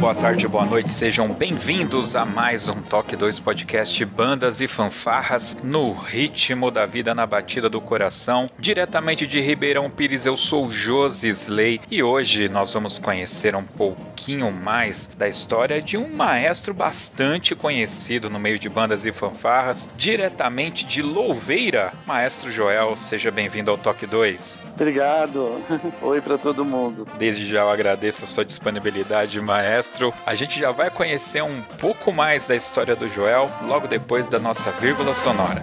Boa tarde, boa noite, sejam bem-vindos a mais um Toque 2 Podcast Bandas e Fanfarras no ritmo da vida na batida do coração. Diretamente de Ribeirão Pires, eu sou Josi Slay e hoje nós vamos conhecer um pouquinho mais da história de um maestro bastante conhecido no meio de bandas e fanfarras, diretamente de Louveira. Maestro Joel, seja bem-vindo ao Toque 2. Obrigado. Oi para todo mundo. Desde já eu agradeço a sua disponibilidade, maestro maestro. A gente já vai conhecer um pouco mais da história do Joel logo depois da nossa vírgula sonora.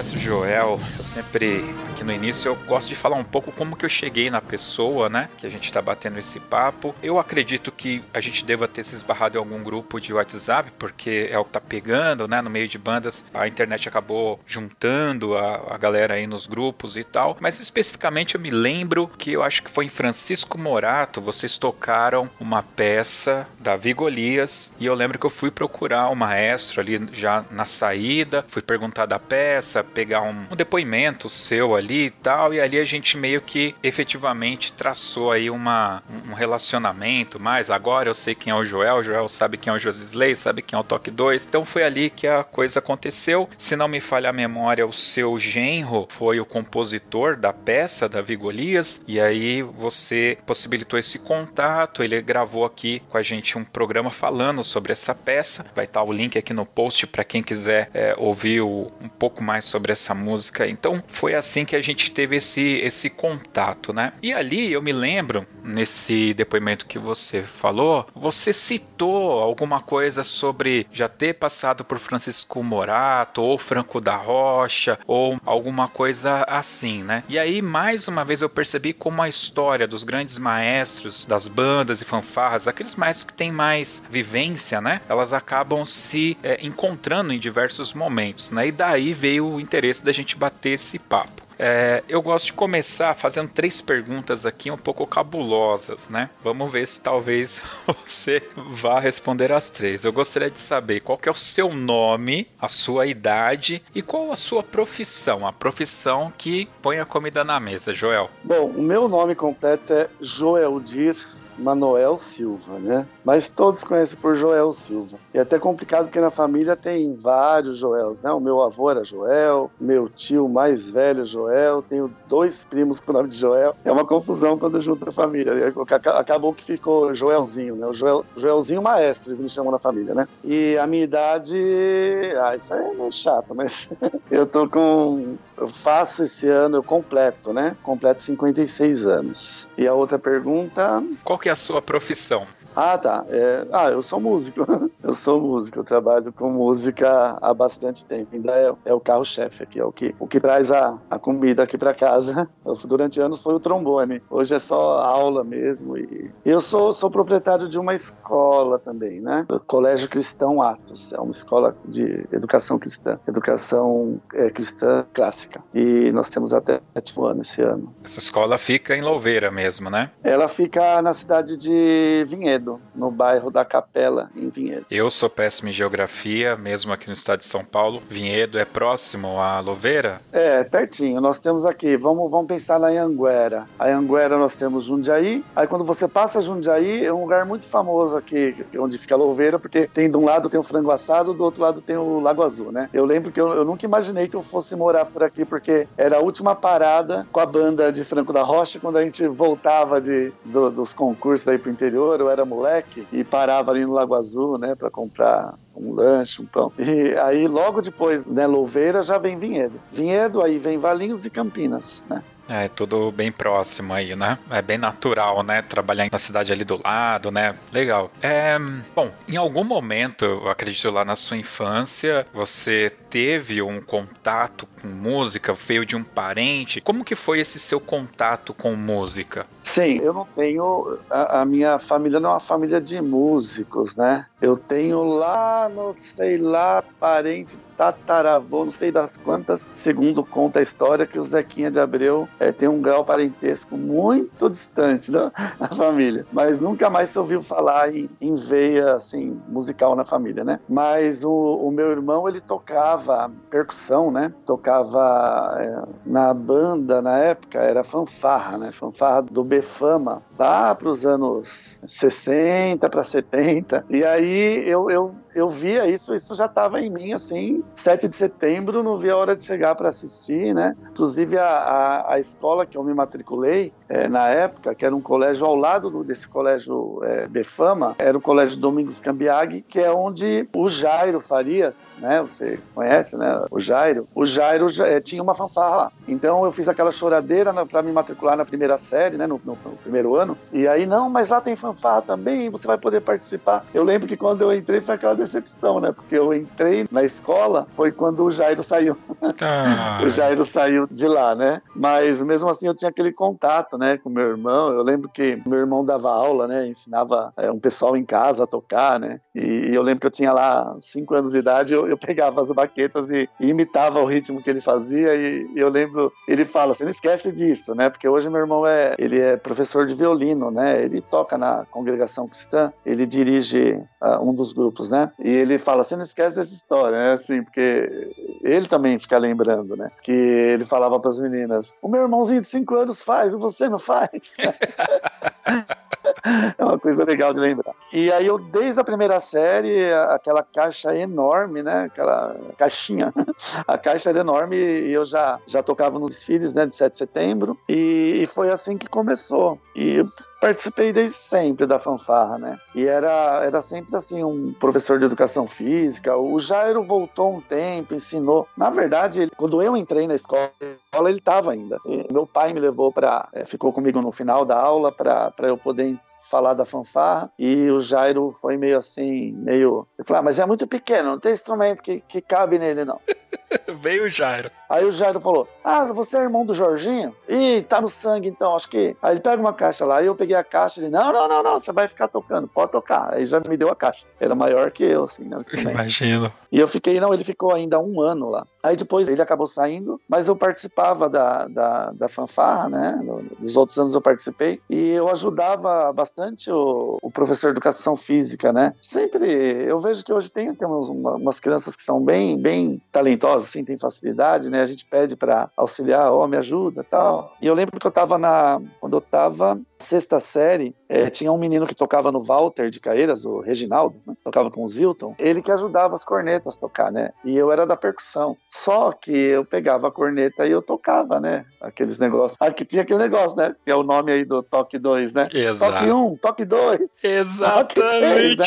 bem, Maestro Joel. Eu sempre aqui no início, eu gosto de falar um pouco como que eu cheguei na pessoa, né? Que a gente está batendo esse papo. Eu acredito que a gente deva ter se esbarrado em algum grupo de WhatsApp, porque é o que tá pegando, né? No meio de bandas, a internet acabou juntando a, a galera aí nos grupos e tal. Mas especificamente eu me lembro que eu acho que foi em Francisco Morato, vocês tocaram uma peça da Vigolias e eu lembro que eu fui procurar o maestro ali já na saída, fui perguntar da peça, pegar um, um depoimento seu ali e tal, e ali a gente meio que efetivamente traçou aí uma, um relacionamento, mas agora eu sei quem é o Joel, o Joel sabe quem é o Josisley, sabe quem é o Toque 2, então foi ali que a coisa aconteceu. Se não me falha a memória, o seu genro foi o compositor da peça da Vigolias, e aí você possibilitou esse contato, ele gravou aqui com a gente um programa falando sobre essa peça, vai estar o link aqui no post para quem quiser é, ouvir o, um pouco mais sobre essa música. Então foi assim que a gente teve esse, esse contato, né? E ali eu me lembro, nesse depoimento que você falou, você citou alguma coisa sobre já ter passado por Francisco Morato, ou Franco da Rocha, ou alguma coisa assim, né? E aí, mais uma vez, eu percebi como a história dos grandes maestros, das bandas e fanfarras, aqueles maestros que têm mais vivência, né? Elas acabam se é, encontrando em diversos momentos, né? E daí veio o interesse da gente bater esse papo. É, eu gosto de começar fazendo três perguntas aqui um pouco cabulosas, né? Vamos ver se talvez você vá responder as três. Eu gostaria de saber qual é o seu nome, a sua idade e qual a sua profissão, a profissão que põe a comida na mesa, Joel. Bom, o meu nome completo é Joeldir Manoel Silva, né? Mas todos conhecem por Joel Silva. E é até complicado porque na família tem vários Joels, né? O meu avô era Joel, meu tio mais velho Joel, tenho dois primos com o nome de Joel. É uma confusão quando junta a família. Acabou que ficou Joelzinho, né? O Joel, Joelzinho maestro, eles me chamam na família, né? E a minha idade, ah, isso aí é meio chato, mas eu tô com eu faço esse ano, eu completo, né? Completo 56 anos. E a outra pergunta. Qual que é a sua profissão? Ah, tá. É... Ah, eu sou músico. eu sou músico, eu trabalho com música há bastante tempo. Ainda é, é o carro-chefe aqui, é o que, o que traz a, a comida aqui para casa. Durante anos foi o trombone. Hoje é só aula mesmo. E eu sou, sou proprietário de uma escola também, né? O Colégio Cristão Atos. É uma escola de educação cristã, educação é, cristã clássica. E nós temos até sétimo ano esse ano. Essa escola fica em Louveira mesmo, né? Ela fica na cidade de Vinhedo. Vinhedo, no bairro da Capela, em Vinhedo. Eu sou péssimo em geografia, mesmo aqui no estado de São Paulo. Vinhedo é próximo a Louveira? É, pertinho. Nós temos aqui, vamos, vamos pensar na Anguera. A Anguera nós temos Jundiaí. Aí quando você passa Jundiaí, é um lugar muito famoso aqui, onde fica Louveira, porque tem de um lado tem o frango assado, do outro lado tem o Lago Azul, né? Eu lembro que eu, eu nunca imaginei que eu fosse morar por aqui, porque era a última parada com a banda de Franco da Rocha, quando a gente voltava de, do, dos concursos aí pro interior, eu era moleque e parava ali no Lago Azul, né, para comprar um lanche, um pão. E aí logo depois, né, Louveira já vem Vinhedo. Vinhedo aí vem Valinhos e Campinas, né? É, tudo bem próximo aí, né? É bem natural, né? Trabalhar na cidade ali do lado, né? Legal. É, bom, em algum momento, eu acredito lá na sua infância, você teve um contato com música? Veio de um parente? Como que foi esse seu contato com música? Sim, eu não tenho. A, a minha família não é uma família de músicos, né? Eu tenho lá, não sei lá, parente tataravô, não sei das quantas, segundo conta a história, que o Zequinha de Abreu é, tem um grau parentesco muito distante da, da, família. Mas nunca mais se ouviu falar em, em, veia assim, musical na família, né? Mas o, o, meu irmão, ele tocava percussão, né? Tocava é, na banda, na época, era fanfarra, né? Fanfarra do Befama, lá para os anos 60 para 70. E aí eu, eu eu via isso, isso já estava em mim, assim, 7 de setembro, não via a hora de chegar para assistir, né? Inclusive, a, a, a, escola que eu me matriculei, é, na época, que era um colégio ao lado do, desse colégio é, Befama, era o Colégio Domingos Cambiag, que é onde o Jairo Farias, né? Você conhece, né? O Jairo. O Jairo é, tinha uma fanfarra lá. Então, eu fiz aquela choradeira para me matricular na primeira série, né? No, no, no primeiro ano. E aí, não, mas lá tem fanfarra também, você vai poder participar. Eu lembro que quando eu entrei foi aquela decepção, né? Porque eu entrei na escola foi quando o Jairo saiu. Ah. o Jairo saiu de lá, né? Mas mesmo assim eu tinha aquele contato, né, com meu irmão. Eu lembro que meu irmão dava aula, né? Ensinava é, um pessoal em casa a tocar, né? E, eu lembro que eu tinha lá cinco anos de idade, eu, eu pegava as baquetas e, e, imitava o ritmo que ele fazia. E, e eu lembro, ele fala, você não esquece disso, né? Porque hoje meu irmão é, ele é professor de violino, né? Ele toca na congregação cristã, ele dirige uh, um dos grupos, né? E ele fala, você não esquece dessa história, né? Assim, porque ele também fica lembrando, né? Que ele falava para as meninas, o meu irmãozinho de 5 anos faz, e você não faz. é uma coisa legal de lembrar. E aí eu, desde a primeira série, aquela caixa enorme, né? Aquela caixinha. A caixa era enorme e eu já, já tocava nos desfiles, né? De 7 de setembro. E, e foi assim que começou. E participei desde sempre da fanfarra, né? E era, era sempre assim, um professor de educação física. O Jairo voltou um tempo, ensinou. Na verdade, ele, quando eu entrei na escola, ele estava ainda. E meu pai me levou para, é, ficou comigo no final da aula para eu poder falar da fanfarra e o Jairo foi meio assim, meio. Ele falou: ah, mas é muito pequeno, não tem instrumento que, que cabe nele, não. Veio o Jairo. Aí o Jairo falou: Ah, você é irmão do Jorginho? Ih, tá no sangue então, acho que. Aí ele pega uma caixa lá, e eu peguei a caixa e ele: Não, não, não, não, você vai ficar tocando, pode tocar. Aí já me deu a caixa. Era maior que eu, assim, né? Imagino. E eu fiquei, não, ele ficou ainda um ano lá. Aí depois ele acabou saindo, mas eu participava da, da, da fanfarra, né? Nos outros anos eu participei e eu ajudava bastante o, o professor de educação física, né? Sempre, eu vejo que hoje tem, tem umas, umas crianças que são bem, bem talentosas, assim, tem facilidade, né? A gente pede para auxiliar, ó, oh, me ajuda tal. E eu lembro que eu estava na, quando eu estava sexta série, é, tinha um menino que tocava no Walter de Caeiras, o Reginaldo, né? tocava com o Zilton, ele que ajudava as cornetas a tocar, né? E eu era da percussão. Só que eu pegava a corneta e eu tocava, né? Aqueles negócios. Aqui tinha aquele negócio, né? Que é o nome aí do toque 2, né? Exato. Toque 1, um, toque 2. Exatamente. né?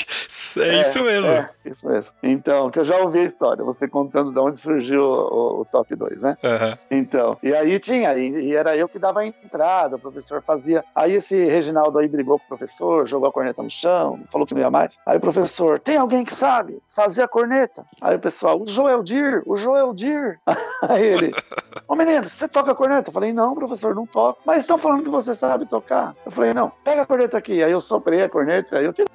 É, isso é, mesmo. É, isso mesmo. Então, que eu já ouvi a história, você contando de onde surgiu o, o, o toque 2, né? Uhum. Então, e aí tinha, e, e, era eu que dava a entrada, o professor fazia. Aí esse Reginaldo aí brigou com o professor, jogou a corneta no chão, falou que não ia mais. Aí o professor, tem alguém que sabe fazer a corneta? Aí o pessoal, o Joel Dir, o Joel Dir. Aí ele, ô menino, você toca a corneta? Eu falei, não, professor, não toco. Mas estão falando que você sabe tocar. Eu falei, não, pega a corneta aqui. Aí eu soprei a corneta, aí eu tirei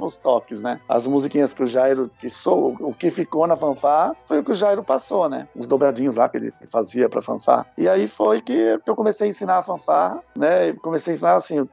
os toques, né? As musiquinhas que o Jairo, que sou, o que ficou na fanfá foi o que o Jairo passou, né? Os dobradinhos lá que ele fazia pra fanfá. E aí foi que eu comecei a ensinar a fanfá, né? Comecei a ensinar assim,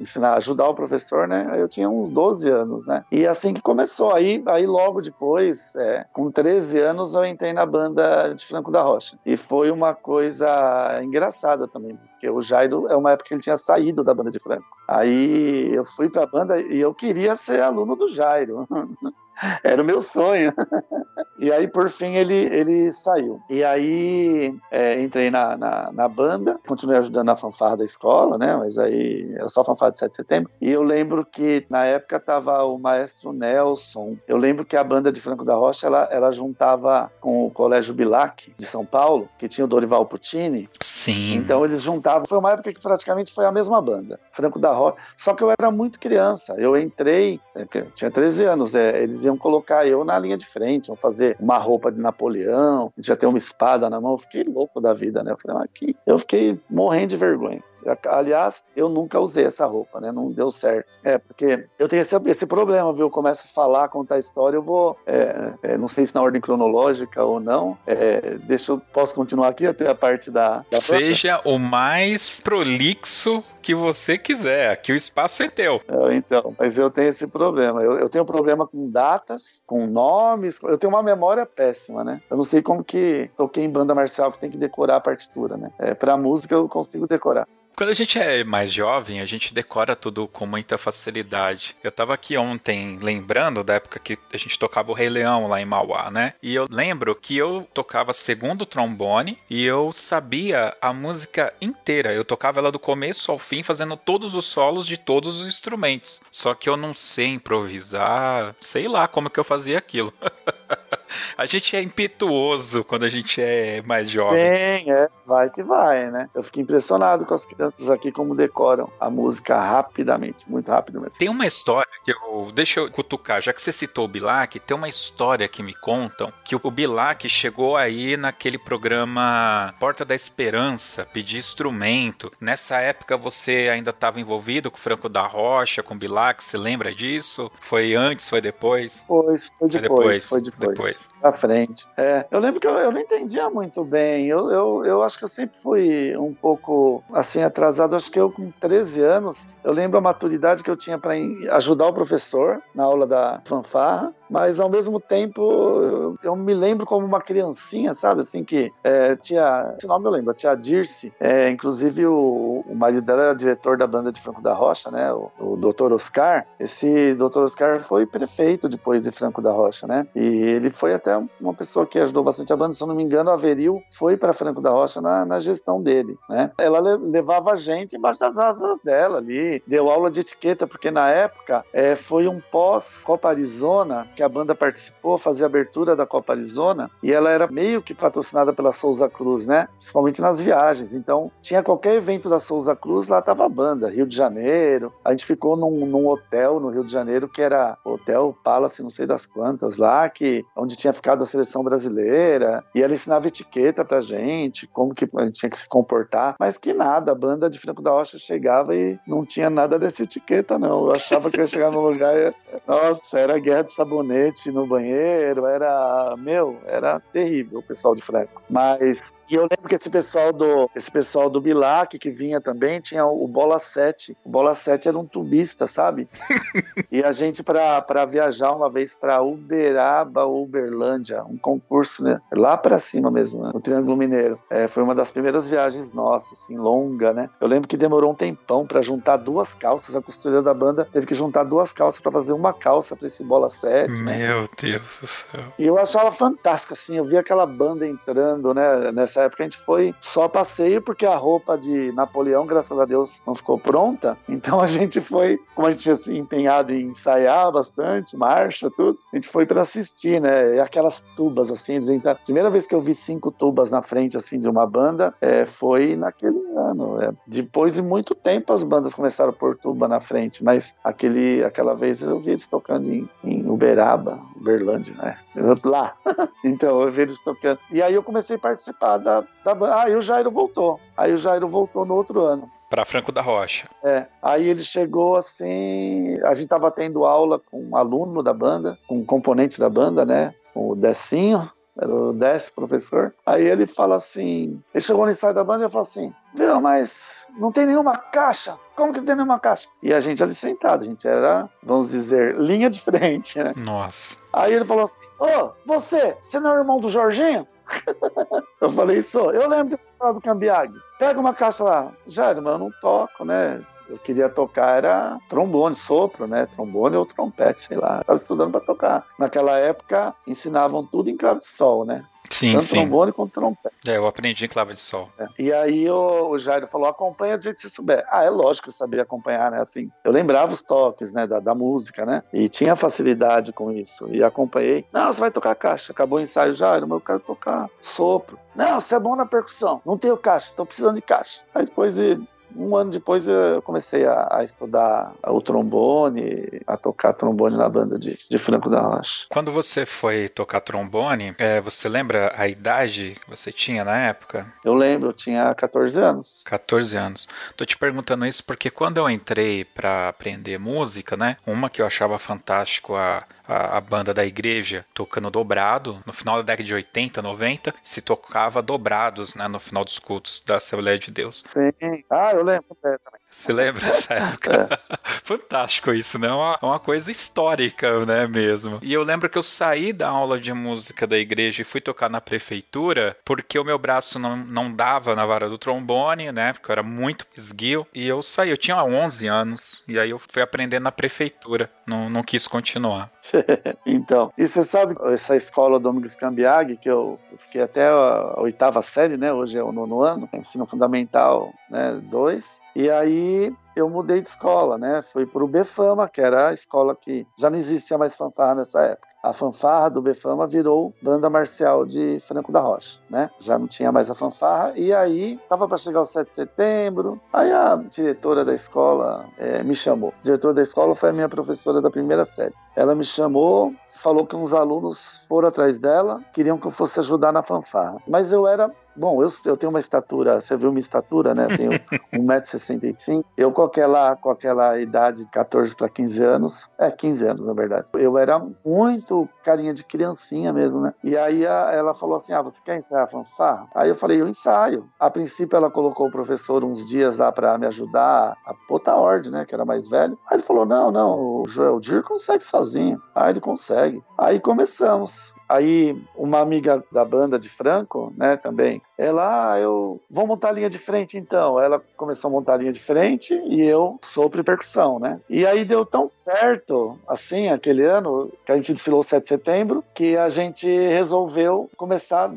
ensinar, ajudar o professor, né? Eu tinha uns 12 anos, né? E assim que começou, aí, aí logo depois, é, com 13 anos, eu entrei na banda de Franco da Rocha. E foi uma coisa engraçada também, porque o Jairo é uma época que ele tinha saído da banda de Franco. Aí eu fui pra banda e eu queria ser aluno do Jairo. Era o meu sonho. e aí, por fim, ele, ele saiu. E aí, é, entrei na, na, na, banda, continuei ajudando na fanfarra da escola, né? Mas aí, era só fanfarra de 7 de setembro. E eu lembro que, na época, tava o maestro Nelson. Eu lembro que a banda de Franco da Rocha, ela, ela juntava com o Colégio Bilac, de São Paulo, que tinha o Dorival Puccini. Sim. Então, eles juntavam. Foi uma época que praticamente foi a mesma banda. Franco da Rocha. Só que eu era muito criança. Eu entrei, é, tinha 13 anos. É, eles iam colocar eu na linha de frente, iam fazer uma roupa de Napoleão, já ter uma espada na mão. Eu fiquei louco da vida, né? Eu falei, aqui. Eu fiquei morrendo de vergonha. Aliás, eu nunca usei essa roupa, né? Não deu certo. É, porque eu tenho esse, esse problema, viu? Eu começo a falar, contar a história, eu vou. É, é, não sei se na ordem cronológica ou não. É, deixa eu. Posso continuar aqui até a parte da. da Seja o mais prolixo que você quiser. Aqui o espaço é teu. É, então, mas eu tenho esse problema. Eu, eu, tenho problema com datas, com nomes. Eu tenho uma memória péssima, né? Eu não sei como que toquei em banda marcial que tem que decorar a partitura, né? É, pra música eu consigo decorar. Quando a gente é mais jovem, a gente decora tudo com muita facilidade. Eu tava aqui ontem lembrando da época que a gente tocava o Rei Leão lá em Mauá, né? E eu lembro que eu tocava segundo trombone e eu sabia a música inteira. Eu tocava ela do começo ao fim, fazendo todos os solos de todos os instrumentos. Só que eu não sei improvisar, sei lá como que eu fazia aquilo. a gente é impetuoso quando a gente é mais jovem. Sim, é. Vai que vai, né? Eu fiquei impressionado com as crianças aqui como decoram a música rapidamente, muito rápido mesmo. Tem uma história que eu. Deixa eu cutucar, já que você citou o Bilac, tem uma história que me contam que o Bilac chegou aí naquele programa Porta da Esperança, pedir instrumento. Nessa época você ainda estava envolvido com o Franco da Rocha, com o Bilac, você lembra disso? Foi antes, foi depois? Pois, foi depois, foi depois. depois. Pra frente. É, eu lembro que eu, eu não entendia muito bem. Eu, eu, eu acho que eu sempre fui um pouco assim, atrasado, acho que eu com 13 anos, eu lembro a maturidade que eu tinha para ajudar o professor na aula da fanfarra, mas ao mesmo tempo eu, me lembro como uma criancinha, sabe, assim, que é, tinha, esse nome eu lembro, a Dirce, é, inclusive o, o marido dela era diretor da banda de Franco da Rocha, né, o, o doutor Oscar, esse doutor Oscar foi prefeito depois de Franco da Rocha, né, e ele foi até uma pessoa que ajudou bastante a banda, se eu não me engano, a Averil foi para Franco da Rocha na, na gestão dele, né, ela levava a gente embaixo das asas dela ali. Deu aula de etiqueta, porque na época é, foi um pós-Copa Arizona que a banda participou, fazia abertura da Copa Arizona, e ela era meio que patrocinada pela Souza Cruz, né? Principalmente nas viagens. Então, tinha qualquer evento da Souza Cruz, lá tava a banda, Rio de Janeiro. A gente ficou num, num hotel no Rio de Janeiro, que era Hotel Palace, não sei das quantas, lá, que onde tinha ficado a seleção brasileira, e ela ensinava etiqueta pra gente, como que a gente tinha que se comportar, mas que nada, a banda de Franco da Rocha chegava e não tinha nada dessa etiqueta, não. Eu achava que ia chegar no lugar e, nossa, era guerra de sabonete no banheiro, era, meu, era terrível o pessoal de Franco. Mas e eu lembro que esse pessoal do esse pessoal do Bilac que vinha também tinha o Bola 7. O Bola 7 era um tubista, sabe? e a gente para viajar uma vez para Uberaba, Uber Uberlândia, um concurso, né? Lá para cima mesmo, né? no Triângulo Mineiro. É, foi uma das primeiras viagens nossas, assim, longa, né? Eu lembro que demorou um tempão para juntar duas calças. A costureira da banda teve que juntar duas calças para fazer uma calça para esse bola 7. Né? Meu né? Deus do céu. E eu achava fantástico, assim. Eu vi aquela banda entrando, né? Nessa época a gente foi só passeio, porque a roupa de Napoleão, graças a Deus, não ficou pronta. Então a gente foi, como a gente tinha assim, empenhado em ensaiar bastante, marcha, tudo, a gente foi para assistir, né? E aquelas tubas, assim, eles entraram. Primeira vez que eu vi cinco tubas na frente, assim, de uma banda, é, foi naquele ano. É. Depois de muito tempo as bandas começaram a pôr tuba na frente, mas aquele, aquela vez eu vi eles tocando em, em Uberaba, Uberlândia, né? Lá. então eu vi eles tocando. E aí eu comecei a participar da, da banda. Ah, e o Jairo voltou. Aí o Jairo voltou no outro ano. Para Franco da Rocha. É. Aí ele chegou assim. A gente estava tendo aula com um aluno da banda, com um componente da banda, né? Com o Decinho era o décimo professor. Aí ele fala assim: ele chegou no ensaio da banda e falou assim: Viu, mas não tem nenhuma caixa. Como que não tem nenhuma caixa? E a gente ali sentado, a gente era, vamos dizer, linha de frente, né? Nossa. Aí ele falou assim: Ô, oh, você, você não é o irmão do Jorginho? eu falei, sou. Eu lembro de falar do Cambiag. Pega uma caixa lá. Já, irmão, eu não toco, né? Eu queria tocar era trombone, sopro, né? Trombone ou trompete, sei lá. Estava estudando para tocar. Naquela época ensinavam tudo em clave de sol, né? Sim, Tanto sim. trombone quanto trompete. É, eu aprendi em clave de sol. É. E aí o, o Jairo falou: acompanha do jeito que você souber. Ah, é lógico que eu sabia acompanhar, né? Assim, eu lembrava os toques, né, da, da música, né? E tinha facilidade com isso. E acompanhei. Não, você vai tocar caixa. Acabou o ensaio, Jairo, mas eu quero tocar sopro. Não, você é bom na percussão. Não tenho caixa, estou precisando de caixa. Aí depois de um ano depois eu comecei a, a, estudar o trombone, a tocar trombone na banda de, de Franco da Rocha. Quando você foi tocar trombone, é, você lembra a idade que você tinha na época? Eu lembro, eu tinha 14 anos. 14 anos. Tô te perguntando isso porque quando eu entrei para aprender música, né? Uma que eu achava fantástico a a, a, banda da igreja tocando dobrado. No final da década de 80, 90, se tocava dobrados né, no final dos cultos da Assembleia de Deus. Sim. Ah, eu lembro também. Você lembra dessa época? É. Fantástico isso, né? Uma, uma coisa histórica, né, mesmo. E eu lembro que eu saí da aula de música da igreja e fui tocar na prefeitura porque o meu braço não, não dava na vara do trombone, né? Porque eu era muito esguio. E eu saí, eu tinha 11 anos. E aí eu fui aprender na prefeitura. Não, não quis continuar. então, e você sabe, essa escola Domingos Cambiag, que eu fiquei até a oitava série, né? Hoje é o nono ano, ensino fundamental, né? Dois. E aí eu mudei de escola, né? Fui para o Befama, que era a escola que já não existia mais fanfarra nessa época. A fanfarra do Befama virou banda marcial de Franco da Rocha, né? Já não tinha mais a fanfarra. E aí, tava para chegar o 7 de setembro. Aí a diretora da escola é, me chamou. A diretora da escola foi a minha professora da primeira série. Ela me chamou, falou que uns alunos foram atrás dela, queriam que eu fosse ajudar na fanfarra. Mas eu era Bom, eu, eu tenho uma estatura, você viu minha estatura, né? Eu tenho 1,65m. Eu, aquela, com aquela idade de 14 para 15 anos, é 15 anos na verdade, eu era muito carinha de criancinha mesmo, né? E aí a, ela falou assim: Ah, você quer ensaiar fanfarra? Aí eu falei: Eu ensaio. A princípio ela colocou o professor uns dias lá para me ajudar a botar ordem, né? Que era mais velho. Aí ele falou: Não, não, o Joel Dir consegue sozinho. Aí ele consegue. Aí começamos. Aí uma amiga da banda de Franco, né, também, ela, ah, eu vou montar a linha de frente então. Ela começou a montar a linha de frente e eu sopro e percussão, né? E aí deu tão certo, assim, aquele ano, que a gente desfilou 7 de setembro, que a gente resolveu começar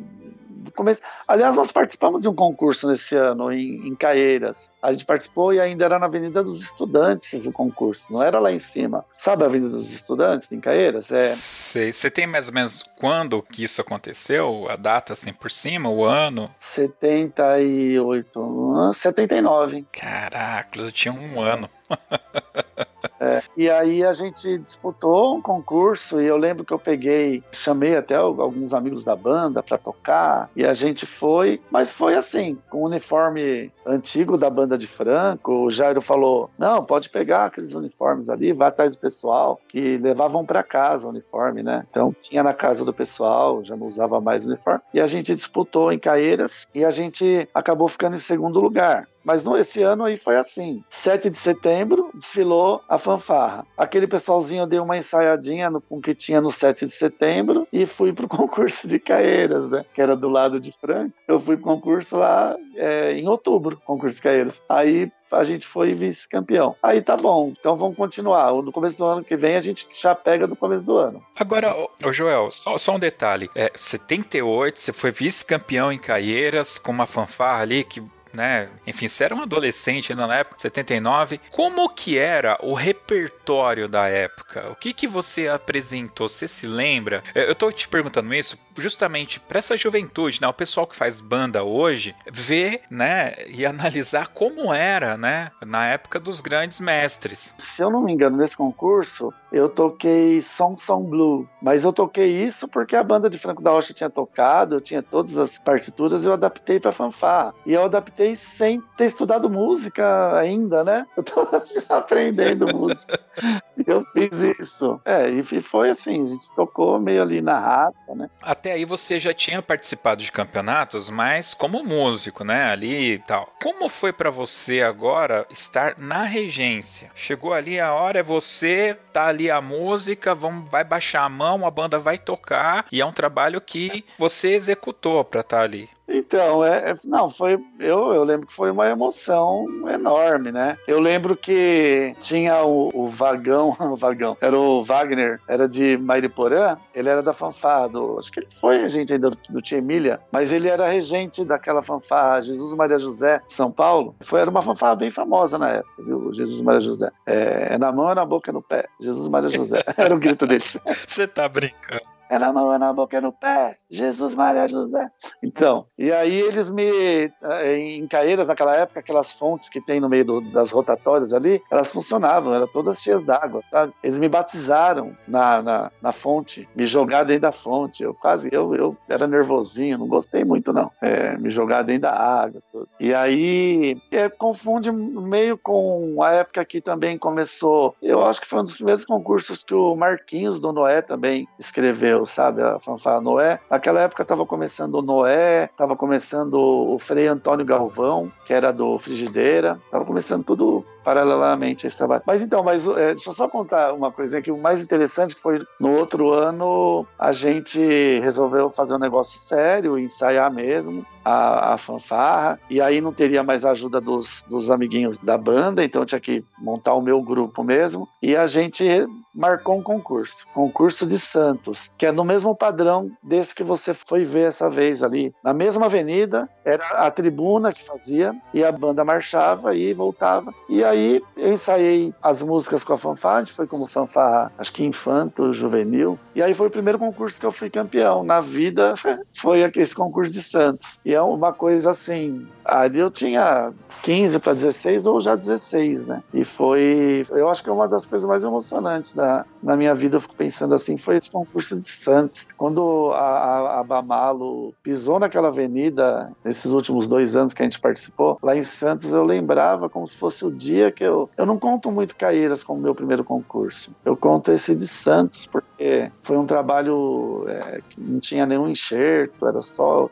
começo. Aliás, nós participamos de um concurso nesse ano em, em Caeiras. A gente participou e ainda era na Avenida dos Estudantes o concurso, não era lá em cima. Sabe a Avenida dos Estudantes em Caeiras? É. Sei. Você tem mais ou menos quando que isso aconteceu? A data assim por cima, o ano? 78, 79. Caraca, eu tinha um ano. É, e aí a gente disputou um concurso e eu lembro que eu peguei, chamei até alguns amigos da banda para tocar e a gente foi, mas foi assim, com o uniforme antigo da banda de Franco. O Jairo falou: "Não, pode pegar aqueles uniformes ali, vai atrás do pessoal que levavam para casa o uniforme, né? Então tinha na casa do pessoal, já não usava mais uniforme. E a gente disputou em Caeiras e a gente acabou ficando em segundo lugar. Mas esse ano aí foi assim. 7 de setembro, desfilou a fanfarra. Aquele pessoalzinho deu uma ensaiadinha no, com o que tinha no 7 de setembro e fui pro concurso de Caeiras, né? Que era do lado de Franca. Eu fui pro concurso lá é, em outubro, concurso de Caeiras. Aí a gente foi vice-campeão. Aí tá bom, então vamos continuar. No começo do ano que vem a gente já pega no começo do ano. Agora, ô Joel, só, só um detalhe. É, 78, você foi vice-campeão em Caieiras com uma fanfarra ali que né? Enfim, você era um adolescente na época, 79. Como que era o repertório da época? O que que você apresentou? Você se lembra? Eu tô te perguntando isso justamente para essa juventude, né? O pessoal que faz banda hoje, ver, né, e analisar como era, né, na época dos grandes mestres. Se eu não me engano, nesse concurso, eu toquei Song Song Blue, mas eu toquei isso porque a banda de Franco da Rocha tinha tocado, eu tinha todas as partituras, eu adaptei para fanfarra. E eu adaptei sem ter estudado música ainda, né? Eu tô aprendendo música. Eu fiz isso. É, e foi assim, a gente tocou meio ali na rata, né? Até aí você já tinha participado de campeonatos, mas como músico, né? Ali e tal. Como foi para você agora estar na regência? Chegou ali a hora, é você, tá ali a música, vamos, vai baixar a mão, a banda vai tocar, e é um trabalho que você executou para estar tá ali. Então, é, é, não, foi. Eu, eu lembro que foi uma emoção enorme, né? Eu lembro que tinha o, o vagão, o vagão, era o Wagner, era de Mairiporã, ele era da fanfarra, do, acho que ele foi regente ainda do, do Tia Emília, mas ele era regente daquela fanfarra Jesus Maria José, São Paulo. Foi, era uma fanfarra bem famosa na época, viu? Jesus Maria José. É, é na mão, é na boca, é no pé. Jesus Maria José. Era o grito deles. Você tá brincando é na mão, é na boca, é no pé, Jesus, Maria, José. Então, e aí eles me, eh, em Caeiras, naquela época, aquelas fontes que tem no meio do, das rotatórias ali, elas funcionavam, eram todas cheias d'água, sabe? Eles me batizaram na, na, na, fonte, me jogaram dentro da fonte, eu quase, eu, eu era nervosinho, não gostei muito não, é, me jogar dentro da água, tudo. E aí, é, confunde meio com a época que também começou, eu acho que foi um dos primeiros concursos que o Marquinhos do Noé também escreveu, sabe? A fanfarra Noé. Naquela época estava começando o Noé, estava começando o Frei Antônio Galvão, que era do Frigideira, estava começando tudo paralelamente a esse trabalho. Mas então, mas é, deixa eu só contar uma coisa que o mais interessante foi no outro ano a gente resolveu fazer um negócio sério, ensaiar mesmo a, a fanfarra, e aí não teria mais a ajuda dos, dos amiguinhos da banda, então tinha que montar o meu grupo mesmo, e a gente marcou um concurso, concurso de Santos, que é no mesmo padrão desse que você foi ver essa vez ali, na mesma avenida, era a tribuna que fazia, e a banda marchava e voltava, e aí eu ensaiei as músicas com a fanfarra, foi como fanfarra, acho que infanto, juvenil. E aí foi o primeiro concurso que eu fui campeão. Na vida foi esse concurso de Santos. E é uma coisa assim, ali eu tinha 15 para 16 ou já 16, né? E foi, eu acho que é uma das coisas mais emocionantes da, na minha vida, eu fico pensando assim, foi esse concurso de Santos. Quando a, a, a Bamalo pisou naquela avenida, nesses últimos dois anos que a gente participou, lá em Santos, eu lembrava como se fosse o dia que eu. Eu não conto muito Caeiras como meu primeiro concurso. Eu conto esse de Santos, porque foi um trabalho é, que não tinha nenhum enxerto, era só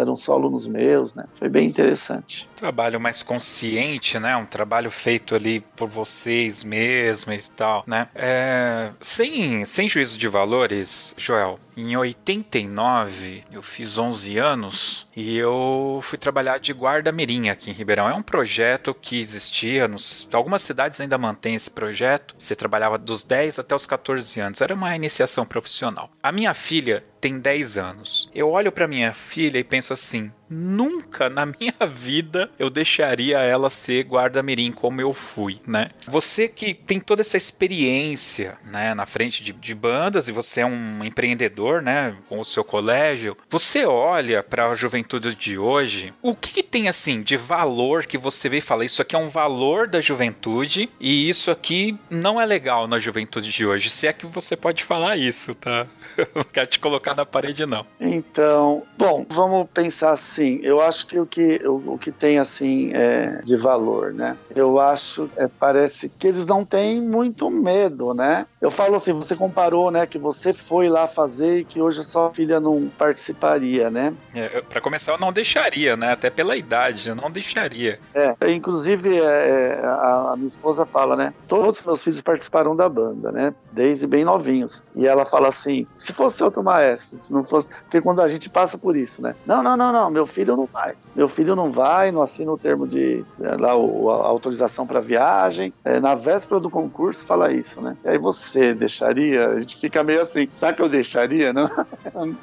eram só alunos meus, né? Foi bem interessante. Trabalho mais consciente, né? Um trabalho feito ali por vocês mesmos e tal, né? É, sem, sem juízo de valores, Joel, em 89, eu fiz 11 anos e eu fui trabalhar de guarda-mirim aqui em Ribeirão. É um projeto que existia, nos, algumas cidades ainda mantêm esse projeto. Você trabalhava dos 10 até os 14 anos. Era uma iniciação profissional. A minha filha tem 10 anos. Eu olho para minha filha e penso assim: nunca na minha vida eu deixaria ela ser guarda-mirim como eu fui, né? Você que tem toda essa experiência, né, na frente de, de bandas e você é um empreendedor, né, com o seu colégio, você olha para a juventude de hoje, o que, que, tem assim de valor que você vê e fala, isso aqui é um valor da juventude e isso aqui não é legal na juventude de hoje, se é que você pode falar isso, tá? Não quero te colocar na parede não. Então, bom, vamos pensar assim assim, eu acho que o que, o, o que tem assim é, de valor, né? Eu acho, é, parece que eles não têm muito medo, né? Eu falo assim, você comparou, né, que você foi lá fazer e que hoje sua filha não participaria, né? É, para começar, eu não deixaria, né? Até pela idade, eu não deixaria. É, inclusive é, é, a, a, minha esposa fala, né? Todos os meus filhos participaram da banda, né? Desde bem novinhos. E ela fala assim: se fosse outro maestro, se não fosse. Porque quando a gente passa por isso, né? Não, não, não, não, meu filho não vai. Meu filho não vai, não assina o termo de. É, lá, o, a autorização para viagem. É, na véspera do concurso fala isso, né? E aí você deixaria? A gente fica meio assim, sabe que eu deixaria, não?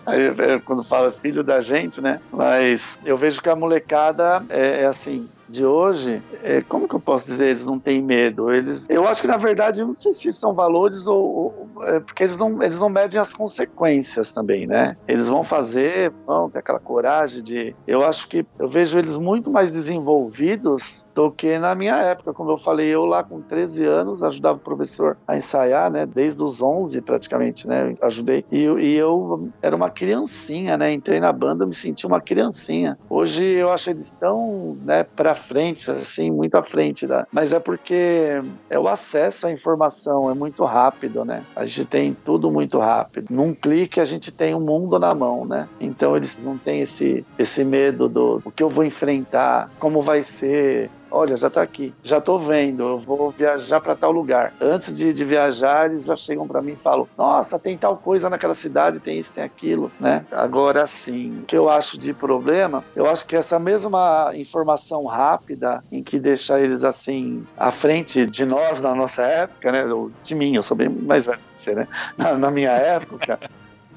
Aí, é, quando fala filho da gente, né? Mas eu vejo que a molecada é, é assim, de hoje, é, como que eu posso dizer? Eles não têm medo. Eles, eu acho que na verdade, não sei se são valores ou, ou é porque eles não, eles não medem as consequências também, né? Eles vão fazer, vão ter aquela coragem de. Eu acho que eu vejo eles muito mais desenvolvidos do que na minha época, como eu falei, eu lá com 13 anos ajudava o professor a ensaiar, né? Desde os 11 praticamente, né? Eu ajudei e, e eu era uma criancinha, né? Entrei na banda, me senti uma criancinha. Hoje eu acho eles tão, né? Para frente, assim, muito à frente. Da... Mas é porque é o acesso à informação é muito rápido, né? A gente tem tudo muito rápido. Num clique a gente tem o um mundo na mão, né? Então eles não têm esse, esse medo do o que eu vou enfrentar, como vai ser, olha, já está aqui, já estou vendo, eu vou viajar para tal lugar. Antes de, de, viajar, eles já chegam para mim e falam: Nossa, tem tal coisa naquela cidade, tem isso, tem aquilo, né? Agora sim, o que eu acho de problema, eu acho que essa mesma informação rápida em que deixa eles assim à frente de nós na nossa época, né? De mim, eu sou bem mais velho que você, né? Na, na minha época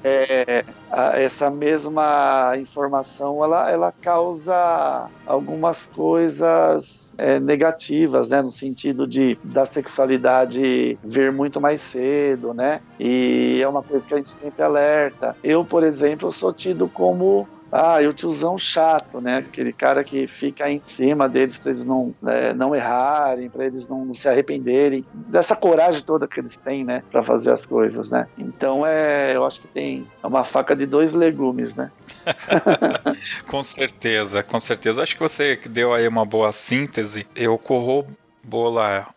é, a, essa mesma informação ela, ela causa algumas coisas é, negativas, né, no sentido de da sexualidade vir muito mais cedo, né? E é uma coisa que a gente sempre alerta. Eu, por exemplo, sou tido como ah, e o tiozão chato, né? Aquele cara que fica em cima deles para eles não, né, não errarem, para eles não se arrependerem, dessa coragem toda que eles têm, né? Para fazer as coisas, né? Então, é, eu acho que tem uma faca de dois legumes, né? com certeza, com certeza. Acho que você deu aí uma boa síntese. Eu corroborar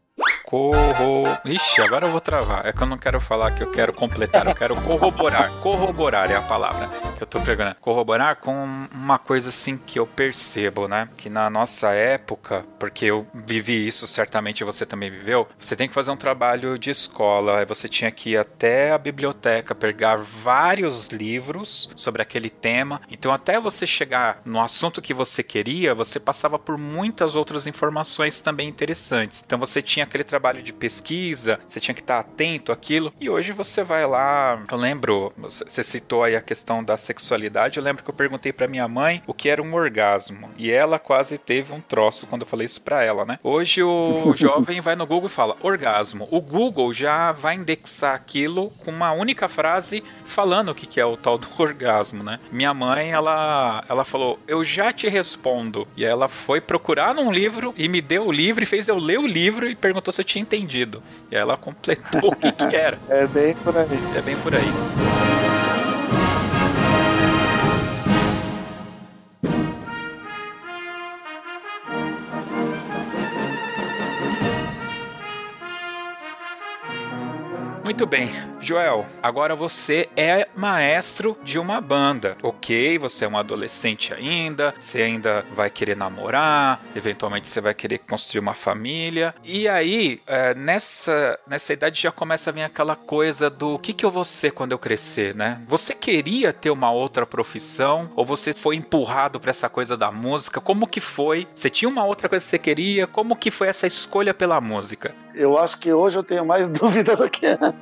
Corro. Ixi, agora eu vou travar. É que eu não quero falar que eu quero completar, eu quero corroborar. Corroborar é a palavra que eu tô pregando. Corroborar com uma coisa assim que eu percebo, né? Que na nossa época, porque eu vivi isso, certamente você também viveu, você tem que fazer um trabalho de escola, você tinha que ir até a biblioteca, pegar vários livros sobre aquele tema. Então, até você chegar no assunto que você queria, você passava por muitas outras informações também interessantes. Então, você tinha aquele trabalho de pesquisa, você tinha que estar atento àquilo. E hoje você vai lá. Eu lembro, você citou aí a questão da sexualidade. Eu lembro que eu perguntei para minha mãe o que era um orgasmo. E ela quase teve um troço quando eu falei isso para ela, né? Hoje o jovem vai no Google e fala orgasmo. O Google já vai indexar aquilo com uma única frase falando o que, que é o tal do orgasmo, né? Minha mãe, ela, ela falou, eu já te respondo. E ela foi procurar num livro e me deu o livro e fez eu ler o livro e perguntou se eu tinha entendido. E ela completou o que, que era. É bem por aí. É bem por aí. Muito bem. Joel, agora você é maestro de uma banda. Ok, você é um adolescente ainda, você ainda vai querer namorar, eventualmente você vai querer construir uma família. E aí, é, nessa, nessa idade já começa a vir aquela coisa do o que, que eu vou ser quando eu crescer, né? Você queria ter uma outra profissão? Ou você foi empurrado para essa coisa da música? Como que foi? Você tinha uma outra coisa que você queria? Como que foi essa escolha pela música? Eu acho que hoje eu tenho mais dúvida do que antes.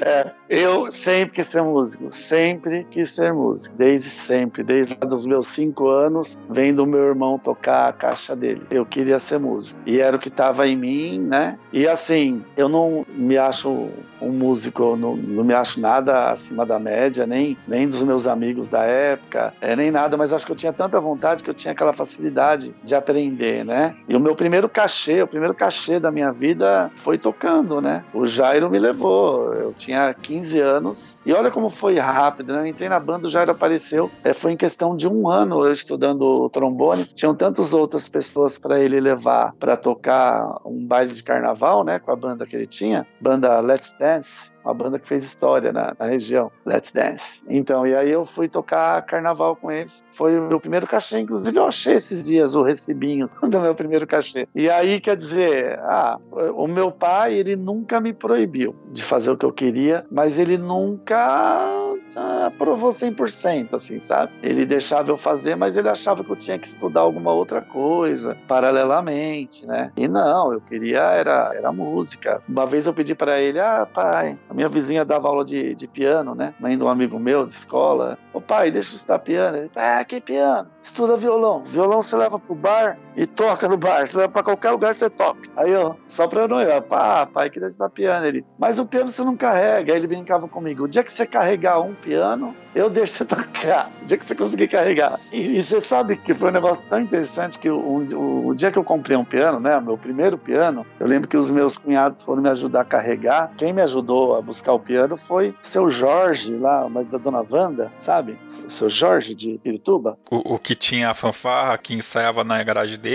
É, eu sempre quis ser músico, sempre quis ser músico, desde sempre, desde os meus cinco anos, vendo o meu irmão tocar a caixa dele. Eu queria ser músico e era o que estava em mim, né? E assim, eu não me acho um músico, não, não me acho nada acima da média, nem, nem dos meus amigos da época, é, nem nada, mas acho que eu tinha tanta vontade que eu tinha aquela facilidade de aprender, né? E o meu primeiro cachê, o primeiro cachê da minha vida foi tocando, né? O Jairo me levou, eu tinha tinha 15 anos. E olha como foi rápido, né? Eu entrei na banda, já era apareceu. É, foi em questão de um ano eu estudando trombone. Tinham tantas outras pessoas para ele levar para tocar um baile de carnaval, né? Com a banda que ele tinha, banda Let's Dance uma banda que fez história na, na, região, Let's Dance. Então, e aí eu fui tocar carnaval com eles. Foi o meu primeiro cachê, inclusive eu achei esses dias o recibinho do meu primeiro cachê. E aí, quer dizer, ah, o meu pai, ele nunca me proibiu de fazer o que eu queria, mas ele nunca aprovou 100%, assim, sabe? Ele deixava eu fazer, mas ele achava que eu tinha que estudar alguma outra coisa paralelamente, né? E não, eu queria era, era música. Uma vez eu pedi para ele, ah, pai, a minha vizinha dava aula de, de piano, né? Mãe de um amigo meu de escola. Ô pai, deixa eu estudar piano. Ele, ah, que piano? Estuda violão. Violão você leva pro bar e toca no bar. Você leva pra qualquer lugar que você toca. Aí eu, só pra eu não ir, pá, pai, queria estudar piano. Ele, mas o piano você não carrega. Aí ele brincava comigo. O dia que você carregar um piano, eu deixo você tocar. O dia que você conseguir carregar. E, e você sabe que foi um negócio tão interessante que o, o, o, dia que eu comprei um piano, né, meu primeiro piano, eu lembro que os meus cunhados foram me ajudar a carregar. Quem me ajudou a buscar o piano foi o seu Jorge, lá, mas da dona Wanda, sabe? O seu Jorge de Pirituba. O, o que tinha a fanfarra, que ensaiava na garagem dele,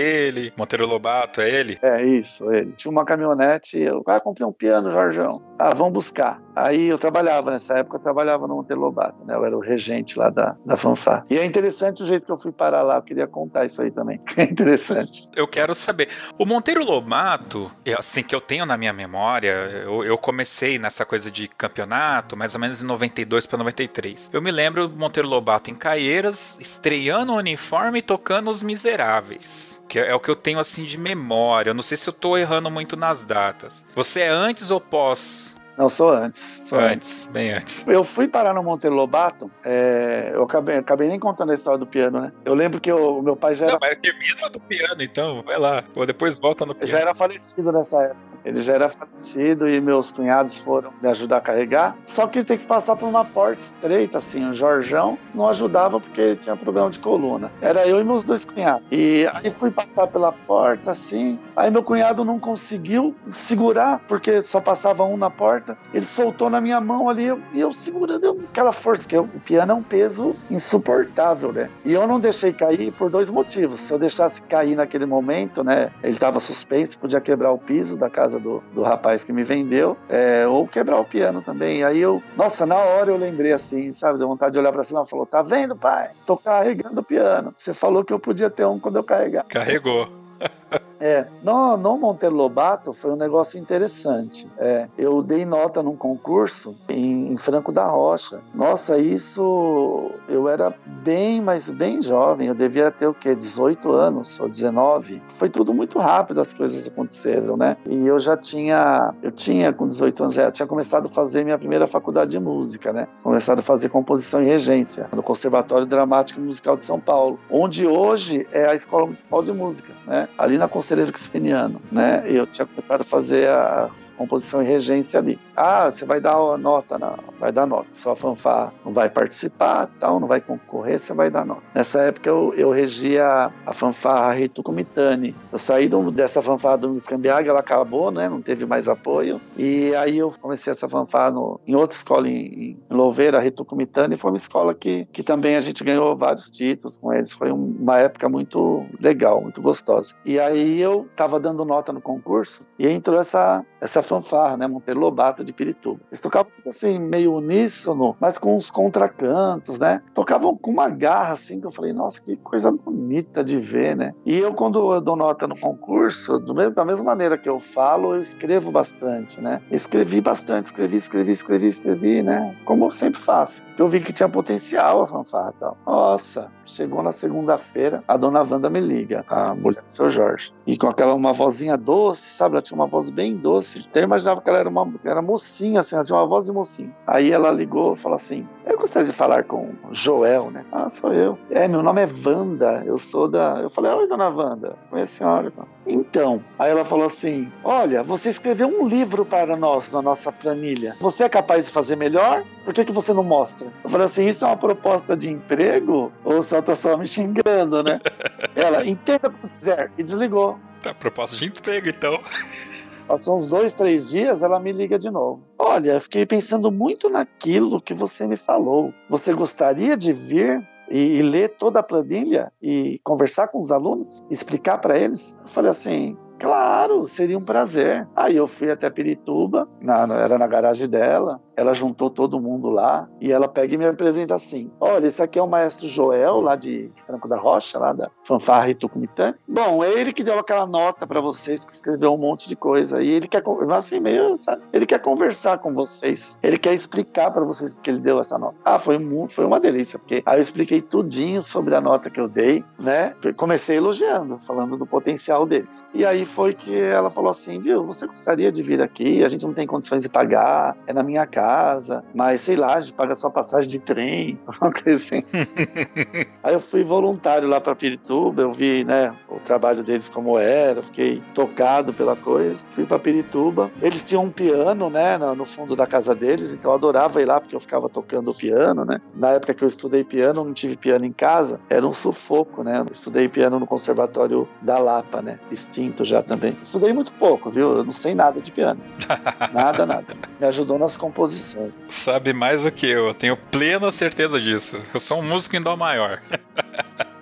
Monteiro Lobato, é ele? É isso, ele. Tinha uma caminhonete, eu ah, comprei um piano, Jorgeão. Ah, vamos buscar. Aí eu trabalhava, nessa época eu trabalhava no Monteiro Lobato, né? Eu era o regente lá da, da fanfarra. E é interessante o jeito que eu fui parar lá, eu queria contar isso aí também. É interessante. Eu quero saber. O Monteiro Lobato, assim que eu tenho na minha memória, eu, eu comecei nessa coisa de campeonato, mais ou menos em 92 para 93. Eu me lembro do Monteiro Lobato em Caieiras, estreando o uniforme e tocando Os Miseráveis. Que é o que eu tenho assim de memória. Eu não sei se eu tô errando muito nas datas. Você é antes ou pós não, sou antes. Sou antes, antes, bem antes. Eu fui parar no Monteiro Lobato, é, eu acabei, acabei, nem contando a história do piano, né? Eu lembro que o meu pai já era. Não, mas termina do piano, então, vai lá. Ou depois volta no piano. Já era falecido nessa época. Ele já era falecido e meus cunhados foram me ajudar a carregar. Só que ele tem que passar por uma porta estreita, assim. O Jorjão não ajudava porque ele tinha problema de coluna. Era eu e meus dois cunhados. E aí fui passar pela porta, assim. Aí meu cunhado não conseguiu segurar, porque só passava um na porta. Ele soltou na minha mão ali e eu segurando aquela força, porque o piano é um peso insuportável, né? E eu não deixei cair por dois motivos. Se eu deixasse cair naquele momento, né? Ele estava suspenso, podia quebrar o piso da casa casa do, do rapaz que me vendeu, é, ou quebrar o piano também. E aí eu, nossa, na hora eu lembrei assim, sabe, deu vontade de olhar para cima e falou: Tá vendo, pai? Tô carregando o piano. Você falou que eu podia ter um quando eu carregar. Carregou. É, no, no Monteiro Lobato foi um negócio interessante. É, eu dei nota num concurso em, em, Franco da Rocha. Nossa, isso eu era bem, mas bem jovem. Eu devia ter o quê? 18 anos ou 19. Foi tudo muito rápido, as coisas aconteceram, né? E eu já tinha, eu tinha com 18 anos, é, eu tinha começado a fazer minha primeira faculdade de música, né? Começado a fazer composição e regência no Conservatório Dramático e Musical de São Paulo, onde hoje é a Escola Municipal de Música, né? Ali na Conselheiro Crispiniano, né? Eu tinha começado a fazer a composição e regência ali. Ah, você vai dar nota, não, vai dar nota. Sua fanfarra não vai participar, tal, não vai concorrer, você vai dar nota. Nessa época eu, eu regia a fanfarra Rito Comitani. Eu saí do, dessa fanfarra do Escambiaga, ela acabou, né? Não teve mais apoio. E aí eu comecei essa fanfarra em outra escola em, em Louveira, Rito Comitani, foi uma escola que, que também a gente ganhou vários títulos com eles. Foi uma época muito legal, muito gostosa. E aí eu estava dando nota no concurso e entrou essa, essa fanfarra, né? Monteiro Lobato de Pirituba. Eles tocavam assim, meio uníssono, mas com uns contracantos, né? Tocavam com uma garra assim que eu falei, nossa, que coisa bonita de ver, né? E eu, quando eu dou nota no concurso, mesmo, da mesma maneira que eu falo, eu escrevo bastante, né? Escrevi bastante, escrevi, escrevi, escrevi, escrevi, né? Como eu sempre faço. Eu vi que tinha potencial a fanfarra tal. Nossa, chegou na segunda-feira, a dona Wanda me liga, a mulher do seu Jorge. E com aquela uma vozinha doce, sabe? Ela tinha uma voz bem doce. Então eu imaginava que ela era uma era mocinha, assim, ela tinha uma voz de mocinha. Aí ela ligou e falou assim: Eu gostaria de falar com Joel, né? Ah, sou eu. É, meu nome é Wanda, eu sou da. Eu falei, oi, dona Wanda, conhece a senhora. Então, aí ela falou assim: Olha, você escreveu um livro para nós na nossa planilha. Você é capaz de fazer melhor? Por que, que você não mostra? Eu falei assim: Isso é uma proposta de emprego? Ou só tá só me xingando, né? ela, entenda como quiser. E desligou. Tá, proposta de emprego, então. Passou uns dois, três dias, ela me liga de novo. Olha, fiquei pensando muito naquilo que você me falou. Você gostaria de vir e, e, ler toda a planilha e conversar com os alunos, explicar para eles. Eu falei assim: Claro, seria um prazer. Aí eu fui até Pirituba, na, era na garagem dela, ela juntou todo mundo lá e ela pega e me apresenta assim: Olha, esse aqui é o maestro Joel, lá de Franco da Rocha, lá da Fanfarra e Tucumitã. Bom, é ele que deu aquela nota para vocês, que escreveu um monte de coisa. E ele quer, assim, meio, sabe? Ele quer conversar com vocês. Ele quer explicar para vocês porque ele deu essa nota. Ah, foi, foi uma delícia, porque aí eu expliquei tudinho sobre a nota que eu dei, né? Comecei elogiando, falando do potencial deles. E aí foi que ela falou assim: Viu, você gostaria de vir aqui? A gente não tem condições de pagar, é na minha casa mas sei lá, a gente paga sua passagem de trem, uma coisa assim. Aí eu fui voluntário lá para Pirituba, eu vi, né, o trabalho deles como era, fiquei tocado pela coisa. Fui para Pirituba. Eles tinham um piano, né, no fundo da casa deles, então eu adorava ir lá porque eu ficava tocando o piano, né? Na época que eu estudei piano, não tive piano em casa, era um sufoco, né? Eu estudei piano no conservatório da Lapa, né? Extinto já também. Estudei muito pouco, viu? Eu não sei nada de piano. Nada, nada. Me ajudou nas composições Sabe mais do que eu, eu tenho plena certeza disso. Eu sou um músico em dó maior.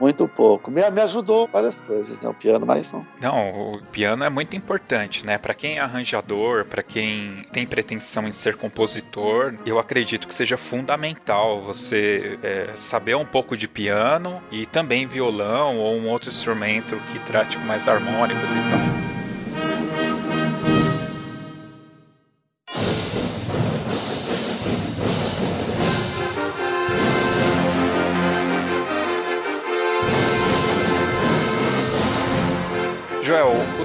muito pouco. Me, me ajudou várias coisas, né? O piano, mas não. Não, o piano é muito importante, né? Para quem é arranjador, para quem tem pretensão em ser compositor, eu acredito que seja fundamental você é, saber um pouco de piano e também violão ou um outro instrumento que trate mais harmônicos e tal.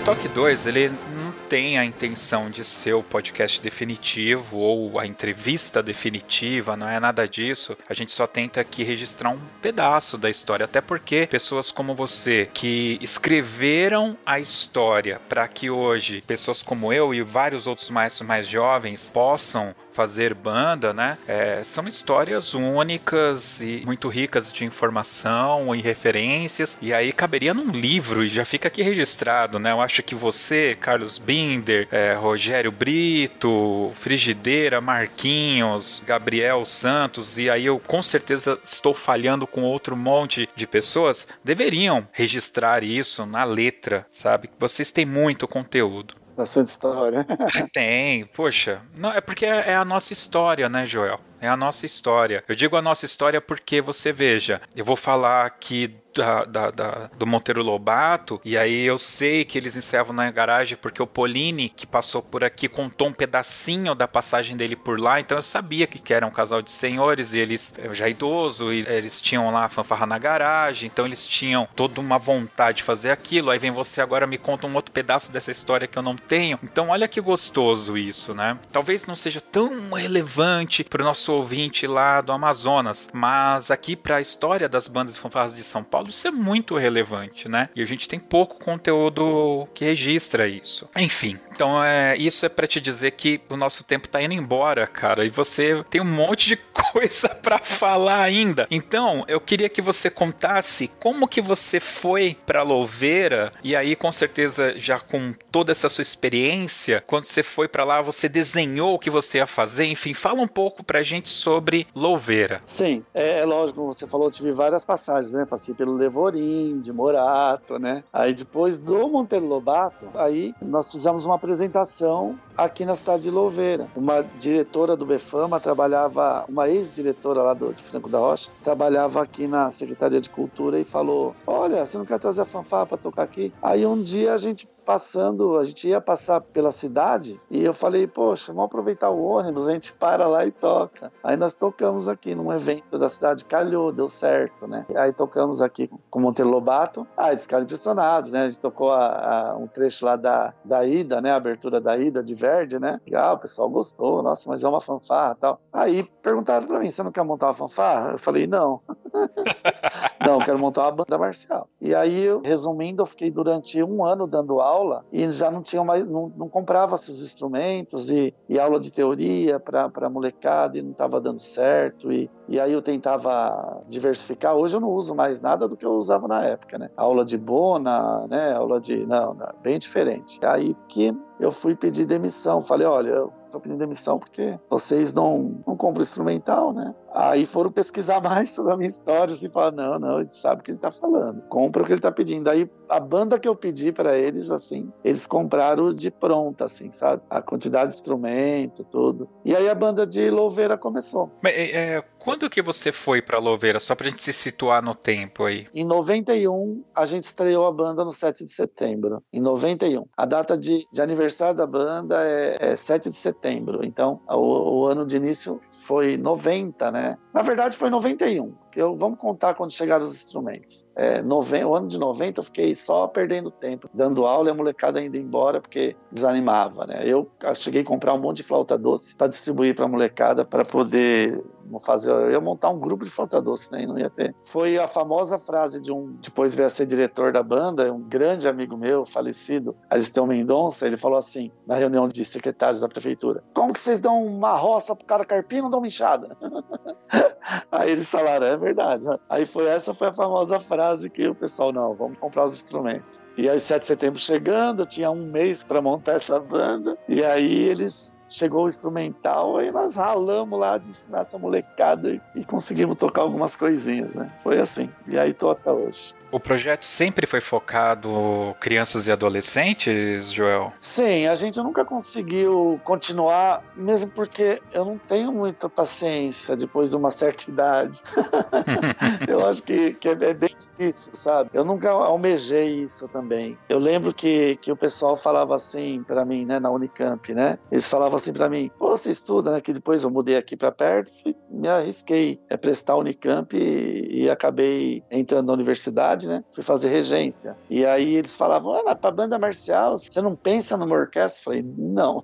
Toque 2, ele não tem a intenção de ser o podcast definitivo ou a entrevista definitiva, não é nada disso. A gente só tenta aqui registrar um pedaço da história, até porque pessoas como você que escreveram a história para que hoje pessoas como eu e vários outros maestros mais jovens possam fazer banda, né? É, são histórias únicas e muito ricas de informação e referências. E aí caberia num livro e já fica aqui registrado, né? Eu acho que você, Carlos Binder, é, Rogério Brito, Frigideira, Marquinhos, Gabriel Santos, e aí eu com certeza estou falhando com outro monte de pessoas, deveriam registrar isso na letra, sabe? Vocês têm muito conteúdo. Bastante história. Tem, poxa. Não, é porque é, é a nossa história, né, Joel? É a nossa história. Eu digo a nossa história porque você veja, eu vou falar aqui da, da, da, do Monteiro Lobato, e aí eu sei que eles encerram na garagem porque o Polini, que passou por aqui, contou um pedacinho da passagem dele por lá, então eu sabia que, que era um casal de senhores, e eles, já idoso, e eles tinham lá a fanfarra na garagem, então eles tinham toda uma vontade de fazer aquilo, aí vem você agora me conta um outro pedaço dessa história que eu não tenho, então olha que gostoso isso, né? Talvez não seja tão relevante para o nosso ouvinte lá do Amazonas, mas aqui para a história das bandas e fanfarras de São Paulo, isso é muito relevante, né? E a gente tem pouco conteúdo que registra isso. Enfim, então é, isso é para te dizer que o nosso tempo tá indo embora, cara, e você tem um monte de coisa para falar ainda. Então, eu queria que você contasse como que você foi para Louveira e aí com certeza já com toda essa sua experiência, quando você foi para lá, você desenhou o que você ia fazer, enfim, fala um pouco pra gente sobre Louveira. Sim, é, é lógico, você falou, tive várias passagens, né? Passei pelo Levorim, de Morato, né? Aí depois do Monteiro Lobato, aí nós fizemos uma apresentação aqui na cidade de Louveira. Uma diretora do Befama trabalhava, uma ex-diretora lá do, de Franco da Rocha, trabalhava aqui na Secretaria de Cultura e falou: Olha, você não quer trazer a fanfarra para tocar aqui? Aí um dia a gente passando, a gente ia passar pela cidade e eu falei, poxa, vamos aproveitar o ônibus, a gente para lá e toca. Aí nós tocamos aqui num evento da cidade, calhou, deu certo, né? Aí tocamos aqui com Monteiro Lobato. Ah, eles ficaram impressionados, né? A gente tocou a, a, um trecho lá da, da Ida, né? A abertura da Ida de Verde, né? E, ah, o pessoal gostou, nossa, mas é uma fanfarra tal. Aí perguntaram pra mim, você não quer montar uma fanfarra? Eu falei, não. Não, quero montar uma banda marcial. E aí, resumindo, eu fiquei durante um ano dando aula e já não tinha mais, não, não comprava esses instrumentos e, e aula de teoria para molecada e não estava dando certo. E, e aí eu tentava diversificar. Hoje eu não uso mais nada do que eu usava na época, né? Aula de bona, né? Aula de. Não, não bem diferente. Aí que eu fui pedir demissão. Falei, olha, eu tô pedindo demissão porque vocês não, não compram instrumental, né? Aí foram pesquisar mais sobre a minha história, assim, falaram, não, não, ele sabe o que ele tá falando, compra o que ele tá pedindo. Aí a banda que eu pedi para eles, assim, eles compraram de pronta, assim, sabe? A quantidade de instrumento, tudo. E aí a banda de Louveira começou. Mas, é, é quando que você foi para Louveira, só pra gente se situar no tempo aí? Em 91, a gente estreou a banda no 7 de setembro, em 91. A data de, de aniversário da banda é, é 7 de setembro, então o, o ano de início foi 90, né? Na verdade foi 91 eu, vamos contar quando chegaram os instrumentos. É, nove, o ano de 90 eu fiquei só perdendo tempo, dando aula e a molecada indo embora porque desanimava, né? Eu cheguei a comprar um monte de flauta doce para distribuir para a molecada para poder fazer, eu ia montar um grupo de flauta doce, né? E não ia ter. Foi a famosa frase de um, depois veio a ser diretor da banda, um grande amigo meu, falecido, Aristeu Mendonça, ele falou assim, na reunião de secretários da prefeitura: Como que vocês dão uma roça pro cara carpino ou dão uma enxada? Aí eles falaram, é verdade. Aí foi essa foi a famosa frase que o pessoal, não, vamos comprar os instrumentos. E aí 7 de setembro chegando, eu tinha um mês para montar essa banda. E aí eles chegou o instrumental e nós ralamos lá de ensinar essa molecada e conseguimos tocar algumas coisinhas, né? Foi assim. E aí tô até hoje. O projeto sempre foi focado crianças e adolescentes, Joel? Sim, a gente nunca conseguiu continuar, mesmo porque eu não tenho muita paciência depois de uma certa idade. eu acho que, que é, é bem difícil, sabe? Eu nunca almejei isso também. Eu lembro que, que o pessoal falava assim para mim, né, na Unicamp, né? Eles falavam assim para mim: Pô, você estuda, né? Que depois eu mudei aqui para perto, me arrisquei a prestar Unicamp e, e acabei entrando na universidade né? Fui fazer regência. E aí eles falavam, ah, mas pra banda marcial, você não pensa numa orquestra? Eu falei, não.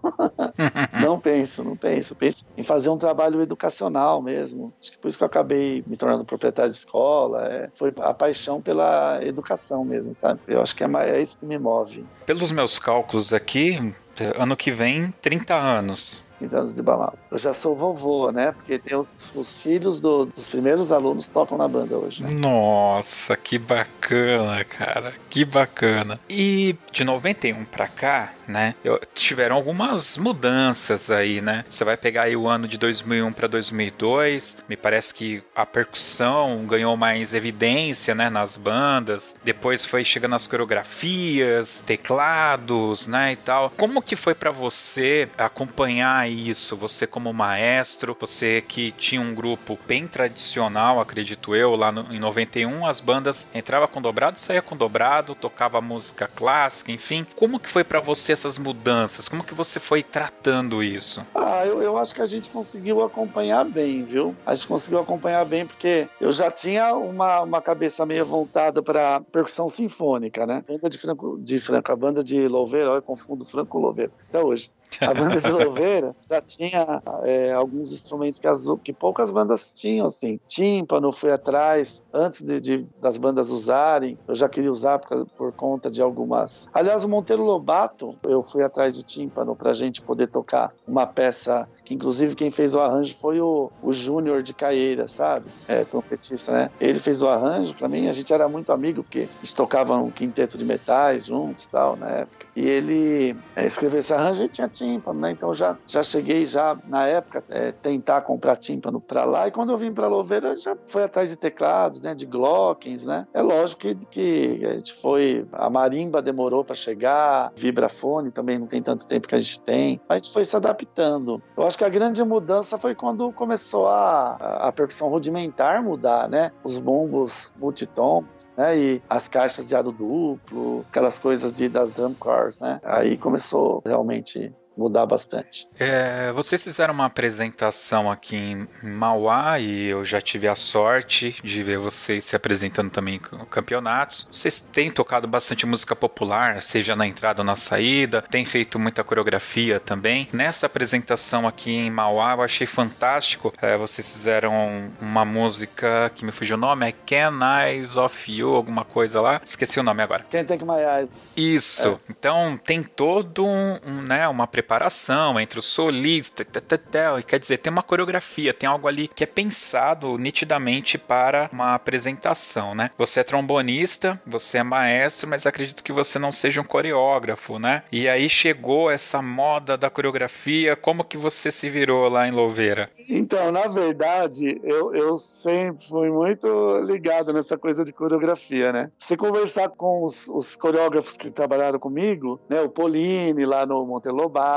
não penso, não penso. Penso em fazer um trabalho educacional mesmo. Acho que por isso que eu acabei me tornando proprietário de escola. É, foi a paixão pela educação mesmo, sabe? Eu acho que é, é isso que me move. Pelos meus cálculos aqui, ano que vem, 30 anos. 30 anos de Bamalo. Eu já sou vovô, né? Porque tem os, os filhos do, dos primeiros alunos tocam na banda hoje. Né? Nossa, que bacana, cara. Que bacana. E de 91 pra cá, né? Eu, tiveram algumas mudanças aí, né? Você vai pegar aí o ano de 2001 para 2002, me parece que a percussão ganhou mais evidência, né, nas bandas. Depois foi chegando as coreografias, teclados, né, e tal. Como que foi para você acompanhar isso? Você como maestro, você que tinha um grupo bem tradicional, acredito eu, lá no, em 91, as bandas entrava com dobrado, saía com dobrado, tocava música clássica, enfim. Como que foi para você essas mudanças? Como que você foi tratando isso? Ah, eu, eu acho que a gente conseguiu acompanhar bem, viu? A gente conseguiu acompanhar bem porque eu já tinha uma, uma cabeça meio voltada para percussão sinfônica, né? Banda de Franco, de Franco, a banda de Louveira, eu confundo Franco com Louveira, até hoje. A banda de Louveira já tinha é, alguns instrumentos que, as, que poucas bandas tinham, assim. Tímpano fui atrás, antes de, de, das bandas usarem, eu já queria usar por, por, conta de algumas. Aliás, o Monteiro Lobato, eu fui atrás de tímpano pra gente poder tocar uma peça que, inclusive, quem fez o arranjo foi o, o Júnior de Caeira, sabe? É, trompetista, né? Ele fez o arranjo pra mim, a gente era muito amigo, porque a gente tocava um quinteto de metais juntos e tal, na época. E ele é, escreveu esse arranjo e tinha tímpano, né? Então já, já cheguei já na época é, tentar comprar tímpano para lá e quando eu vim para Louveira já foi atrás de teclados, né? De Glockens, né? É lógico que, que a gente foi a marimba demorou para chegar, vibrafone também não tem tanto tempo que a gente tem, a gente foi se adaptando. Eu acho que a grande mudança foi quando começou a, a, a percussão rudimentar mudar, né? Os bombos multitons, né? E as caixas de aro duplo, aquelas coisas de das drum cars, né? Aí começou realmente mudar bastante. É, vocês fizeram uma apresentação aqui em Mauá e eu já tive a sorte de ver vocês se apresentando também em campeonatos. Vocês têm tocado bastante música popular, seja na entrada ou na saída, têm feito muita coreografia também. Nessa apresentação aqui em Mauá, eu achei fantástico. É, vocês fizeram uma música que me fugiu o nome, é Can Eyes of You, alguma coisa lá. Esqueci o nome agora. Can't Take My Eyes. Isso. É. Então tem todo um, um, né, uma preparação entre o solista, e quer dizer, tem uma coreografia, tem algo ali que é pensado nitidamente para uma apresentação, né? Você é trombonista, você é maestro, mas acredito que você não seja um coreógrafo, né? E aí chegou essa moda da coreografia, como que você se virou lá em Louveira? Então, na verdade, eu, eu sempre fui muito ligado nessa coisa de coreografia, né? Se conversar com os, os coreógrafos que trabalharam comigo, né? O Pauline lá no Montelobato,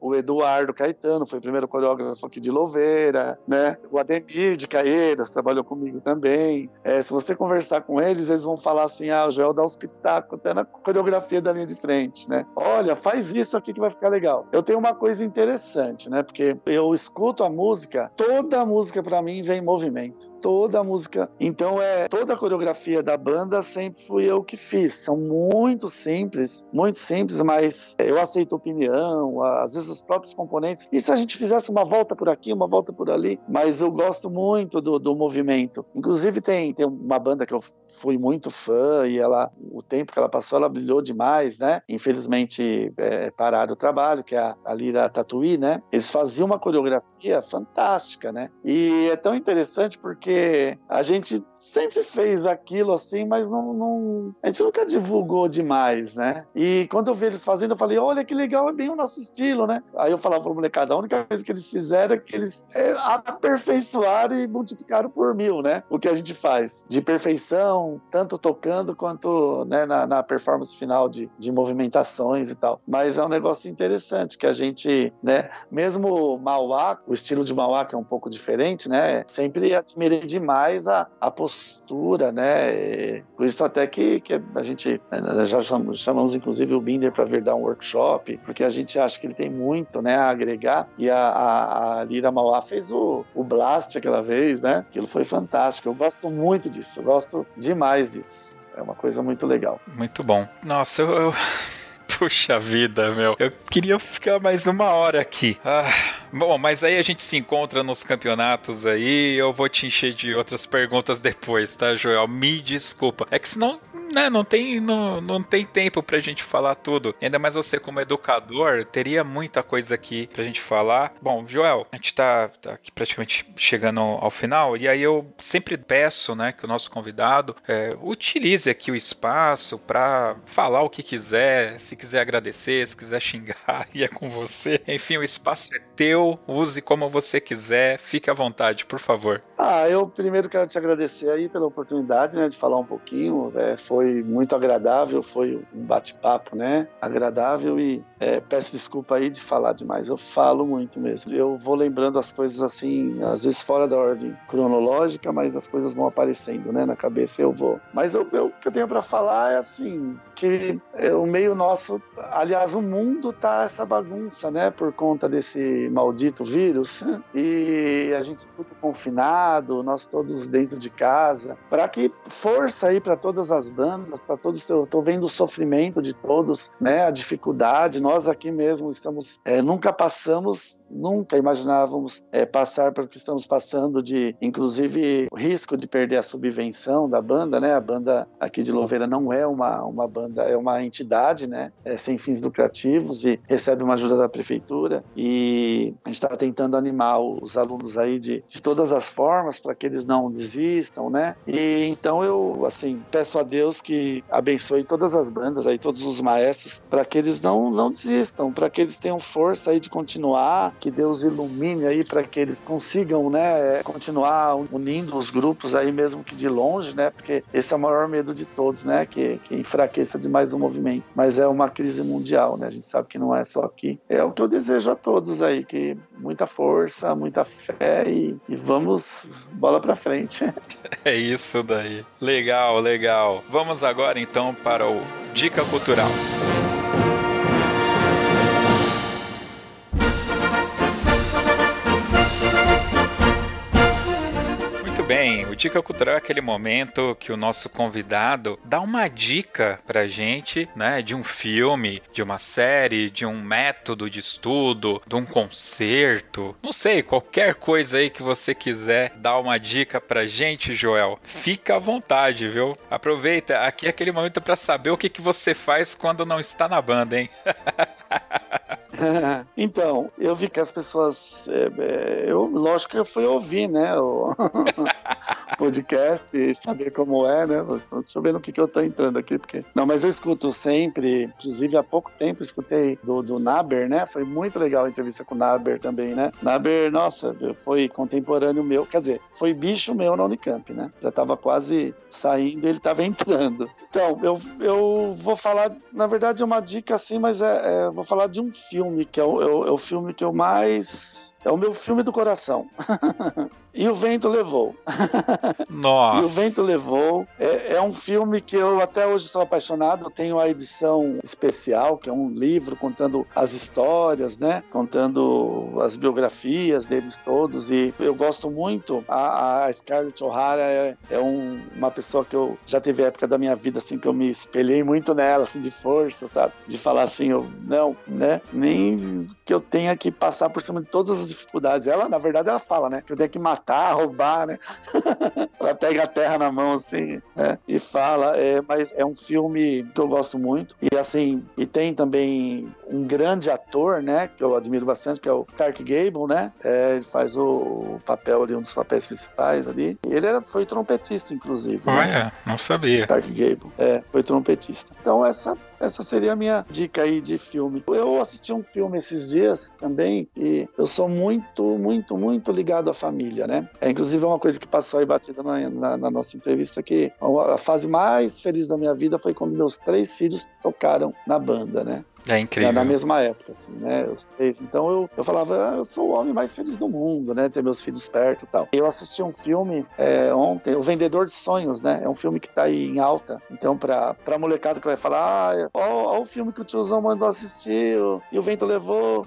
o Eduardo Caetano foi o primeiro coreógrafo aqui de Louveira, né? O Ademir de Caeiras trabalhou comigo também. É, se você conversar com eles, eles vão falar assim: ah, o Joel dá os pitacos até na coreografia da linha de frente, né? Olha, faz isso aqui que vai ficar legal. Eu tenho uma coisa interessante, né? Porque eu escuto a música, toda a música para mim vem em movimento toda a música. Então é toda a coreografia da banda sempre fui eu que fiz. São muito simples, muito simples, mas eu aceito opinião, às vezes os próprios componentes. E se a gente fizesse uma volta por aqui, uma volta por ali? Mas eu gosto muito do, do movimento. Inclusive tem, tem uma banda que eu fui muito fã e ela, o tempo que ela passou, ela brilhou demais, né? Infelizmente é, pararam o trabalho, que é a, a Lira Tatuí, né? Eles faziam uma coreografia fantástica, né? E é tão interessante porque a gente sempre fez aquilo assim, mas não, não, a gente nunca divulgou demais, né? E quando eu vi eles fazendo, eu falei, olha que legal, é bem o nosso estilo, né? Aí eu falava pra molecada, a única coisa que eles fizeram é que eles é, aperfeiçoaram e multiplicaram por mil, né? O que a gente faz de perfeição, tanto tocando quanto né, na, na performance final de, de movimentações e tal. Mas é um negócio interessante que a gente, né? Mesmo Mauá, o estilo de Mauá que é um pouco diferente, né? Sempre admirei demais a, a postura, né? Por isso até que, que a gente né, já chamamos, chamamos inclusive o Binder para vir dar um workshop, porque a gente acha que ele tem muito, né, a agregar. E a, a, a Lira Mauá fez o, o Blast aquela vez, né? Aquilo foi fantástico. Eu gosto muito disso, eu gosto demais disso. É uma coisa muito legal. Muito bom. Nossa, eu... eu... Puxa vida, meu. Eu queria ficar mais uma hora aqui. Ah, bom, mas aí a gente se encontra nos campeonatos aí. Eu vou te encher de outras perguntas depois, tá, Joel? Me desculpa. É que senão né, não tem, não, não tem tempo pra gente falar tudo. Ainda mais você como educador, teria muita coisa aqui pra gente falar. Bom, Joel, a gente tá, tá aqui praticamente chegando ao final, e aí eu sempre peço, né, que o nosso convidado é, utilize aqui o espaço para falar o que quiser, se quiser agradecer, se quiser xingar, e é com você. Enfim, o espaço é teu, use como você quiser, fique à vontade, por favor. Ah, eu primeiro quero te agradecer aí pela oportunidade, né, de falar um pouquinho, é, foi foi muito agradável, foi um bate-papo, né? Agradável e é, peço desculpa aí de falar demais, eu falo muito mesmo. Eu vou lembrando as coisas assim, às vezes fora da ordem cronológica, mas as coisas vão aparecendo, né? Na cabeça eu vou. Mas eu, eu, o que eu tenho para falar é assim, que é, o meio nosso, aliás, o mundo tá essa bagunça, né? Por conta desse maldito vírus e a gente tudo confinado, nós todos dentro de casa, para que força aí para todas as bandas bandas, para todo o seu. Estou vendo o sofrimento de todos, né? A dificuldade. Nós aqui mesmo estamos, é, nunca passamos, nunca imaginávamos é, passar pelo que estamos passando, de inclusive risco de perder a subvenção da banda, né? A banda aqui de Louveira não é uma, uma banda, é uma entidade, né? É, sem fins lucrativos e recebe uma ajuda da prefeitura. E a gente está tentando animar os alunos aí de, de todas as formas para que eles não desistam, né? E então eu, assim, peço a Deus Deus que abençoe todas as bandas aí, todos os maestros, para que eles não, não desistam, para que eles tenham força aí de continuar, que Deus ilumine aí para que eles consigam, né, continuar unindo os grupos aí mesmo que de longe, né, porque esse é o maior medo de todos, né, que, que enfraqueça demais o movimento. Mas é uma crise mundial, né, a gente sabe que não é só aqui. É o que eu desejo a todos aí, que muita força, muita fé e, e vamos bola para frente. É isso daí. Legal, legal. Vamos Vamos agora então para o Dica Cultural. Dica Cultural é aquele momento que o nosso convidado dá uma dica pra gente, né, de um filme, de uma série, de um método de estudo, de um concerto, não sei, qualquer coisa aí que você quiser dar uma dica pra gente, Joel. Fica à vontade, viu? Aproveita, aqui é aquele momento para saber o que, que você faz quando não está na banda, hein? então, eu vi que as pessoas. É, é, eu, lógico que eu fui ouvir, né? O podcast e saber como é, né? Deixa eu ver no que, que eu tô entrando aqui, porque. Não, mas eu escuto sempre, inclusive há pouco tempo escutei do, do Naber, né? Foi muito legal a entrevista com o Naber também, né? Naber, nossa, foi contemporâneo meu, quer dizer, foi bicho meu na Unicamp, né? Já tava quase saindo ele tava entrando. Então, eu, eu vou falar, na verdade, é uma dica assim, mas é, é vou falar de um filme, que é o, é o, é o filme que eu mais. É o meu filme do coração. E o Vento Levou. Nossa. e o Vento Levou é, é, um filme que eu até hoje sou apaixonado. Eu tenho a edição especial, que é um livro contando as histórias, né? Contando as biografias deles todos. E eu gosto muito. A, a Scarlett O'Hara é, é um, uma pessoa que eu já teve época da minha vida assim que eu me espelhei muito nela, assim, de força, sabe? De falar assim, eu não, né? Nem que eu tenha que passar por cima de todas as dificuldades. Ela, na verdade, ela fala, né? Que eu tenho que matar matar, roubar, né? Ela pega a terra na mão assim, né? E fala, é, mas é um filme que eu gosto muito. E assim, e tem também um grande ator, né? Que eu admiro bastante, que é o Clark Gable, né? É, ele faz o papel ali, um dos papéis principais ali. Ele era, foi trompetista, inclusive. Né? Olha, né? não sabia. Clark Gable, é, foi trompetista. Então essa essa seria a minha dica aí de filme. Eu assisti um filme esses dias também e eu sou muito, muito, muito ligado à família, né? É, inclusive, é uma coisa que passou aí batida na, na, na, nossa entrevista, que a fase mais feliz da minha vida foi quando meus três filhos tocaram na banda, né? É incrível. Na, na mesma época, assim, né? Eu, então eu, eu falava, ah, eu sou o homem mais feliz do mundo, né? Ter meus filhos perto e tal. Eu assisti um filme é, ontem, O Vendedor de Sonhos, né? É um filme que tá aí em alta. Então, pra, pra molecada que vai falar, ah, ó, ó o filme que o tiozão mandou assistir e o vento levou,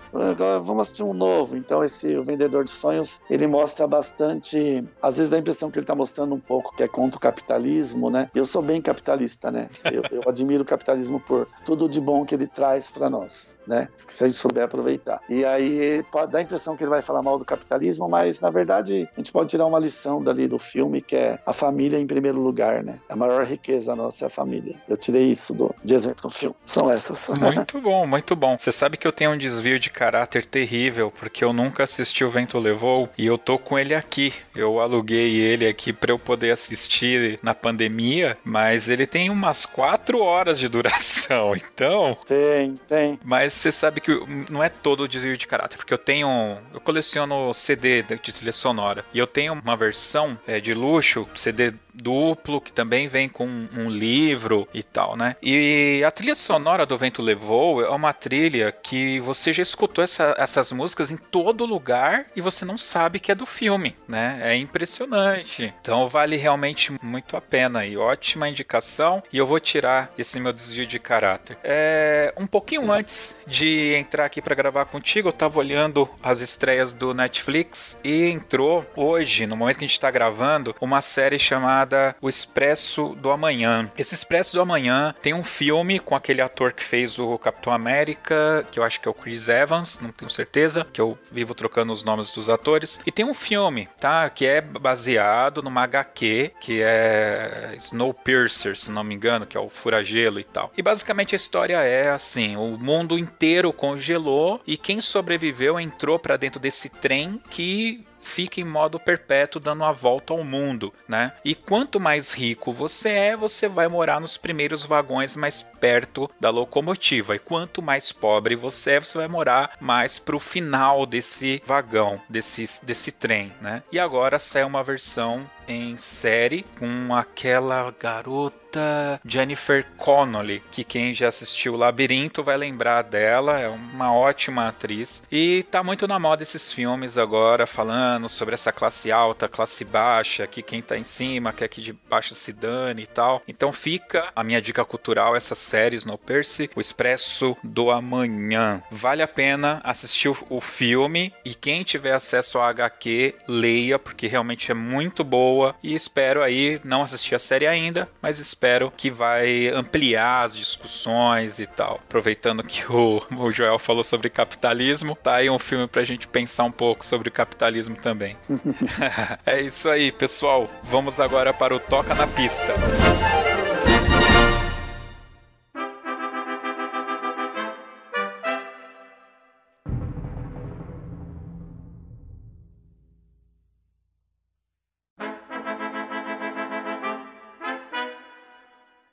vamos assistir um novo. Então, esse O Vendedor de Sonhos, ele mostra bastante, às vezes dá a impressão que ele tá mostrando um pouco que é contra o capitalismo, né? Eu sou bem capitalista, né? Eu, eu admiro o capitalismo por tudo de bom que ele traz para nós, né? Se a gente souber aproveitar. E aí pode dar a impressão que ele vai falar mal do capitalismo, mas na verdade a gente pode tirar uma lição dali do filme que é a família em primeiro lugar, né? A maior riqueza nossa é a família. Eu tirei isso do, de exemplo no filme. São essas. Muito bom, muito bom. Você sabe que eu tenho um desvio de caráter terrível porque eu nunca assisti o Vento Levou e eu tô com ele aqui. Eu aluguei ele aqui para eu poder assistir na pandemia, mas ele tem umas quatro horas de duração, então. Tem, tem. Mas você sabe que não é todo o desvio de caráter, porque eu tenho. Eu coleciono CD de trilha sonora. E eu tenho uma versão é, de luxo, CD duplo, que também vem com um livro e tal, né? E a trilha sonora do Vento Levou é uma trilha que você já escutou essa, essas músicas em todo lugar e você não sabe que é do filme, né? É impressionante. Então vale realmente muito a pena e ótima indicação. E eu vou tirar esse meu desvio de caráter. É, um pouquinho antes de entrar aqui para gravar contigo, eu tava olhando as estreias do Netflix e entrou hoje, no momento que a gente tá gravando, uma série chamada O Expresso do Amanhã. Esse Expresso do Amanhã tem um filme com aquele ator que fez o Capitão América, que eu acho que é o Chris Evans, não tenho certeza, que eu vivo trocando os nomes dos atores. E tem um filme, tá? Que é baseado numa HQ, que é Snowpiercer, se não me engano, que é o Furagelo e tal. E basicamente a história é assim: o mundo inteiro congelou e quem sobreviveu entrou para dentro desse trem que fica em modo perpétuo dando a volta ao mundo, né? E quanto mais rico você é, você vai morar nos primeiros vagões mais perto da locomotiva. E quanto mais pobre você é, você vai morar mais pro final desse vagão, desse, desse trem, né? E agora sai uma versão em série com aquela garota Jennifer Connolly, que quem já assistiu Labirinto vai lembrar dela, é uma ótima atriz. E tá muito na moda esses filmes agora, falando sobre essa classe alta, classe baixa, que quem tá em cima que de baixo se dane e tal. Então fica a minha dica cultural, essas séries no Percy, O Expresso do Amanhã. Vale a pena assistir o filme e quem tiver acesso ao HQ, leia, porque realmente é muito boa boa e espero aí não assistir a série ainda, mas espero que vai ampliar as discussões e tal. Aproveitando que o, o Joel falou sobre capitalismo, tá aí um filme pra gente pensar um pouco sobre capitalismo também. é isso aí, pessoal. Vamos agora para o Toca na Pista.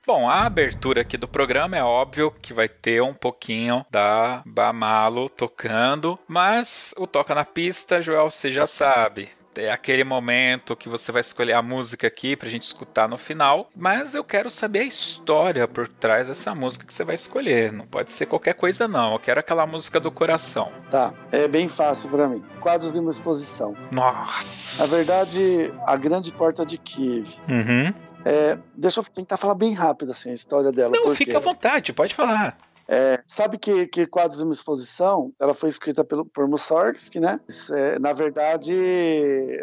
Bom, a abertura aqui do programa é óbvio que vai ter um pouquinho da Bamalo tocando, mas o Toca na Pista, Joel, você já sabe. É aquele momento que você vai escolher a música aqui pra gente escutar no final, mas eu quero saber a história por trás dessa música que você vai escolher. Não pode ser qualquer coisa, não. Eu quero aquela música do coração. Tá, é bem fácil para mim. Quadros de uma exposição. Nossa! Na verdade, a grande porta de Kiev. Uhum. É, deixa eu tentar falar bem rápido assim, a história dela. Não, fica à vontade, pode falar. É, sabe que, que Quadros de uma Exposição, ela foi escrita pelo, por Mussorgsky, né? É, na verdade,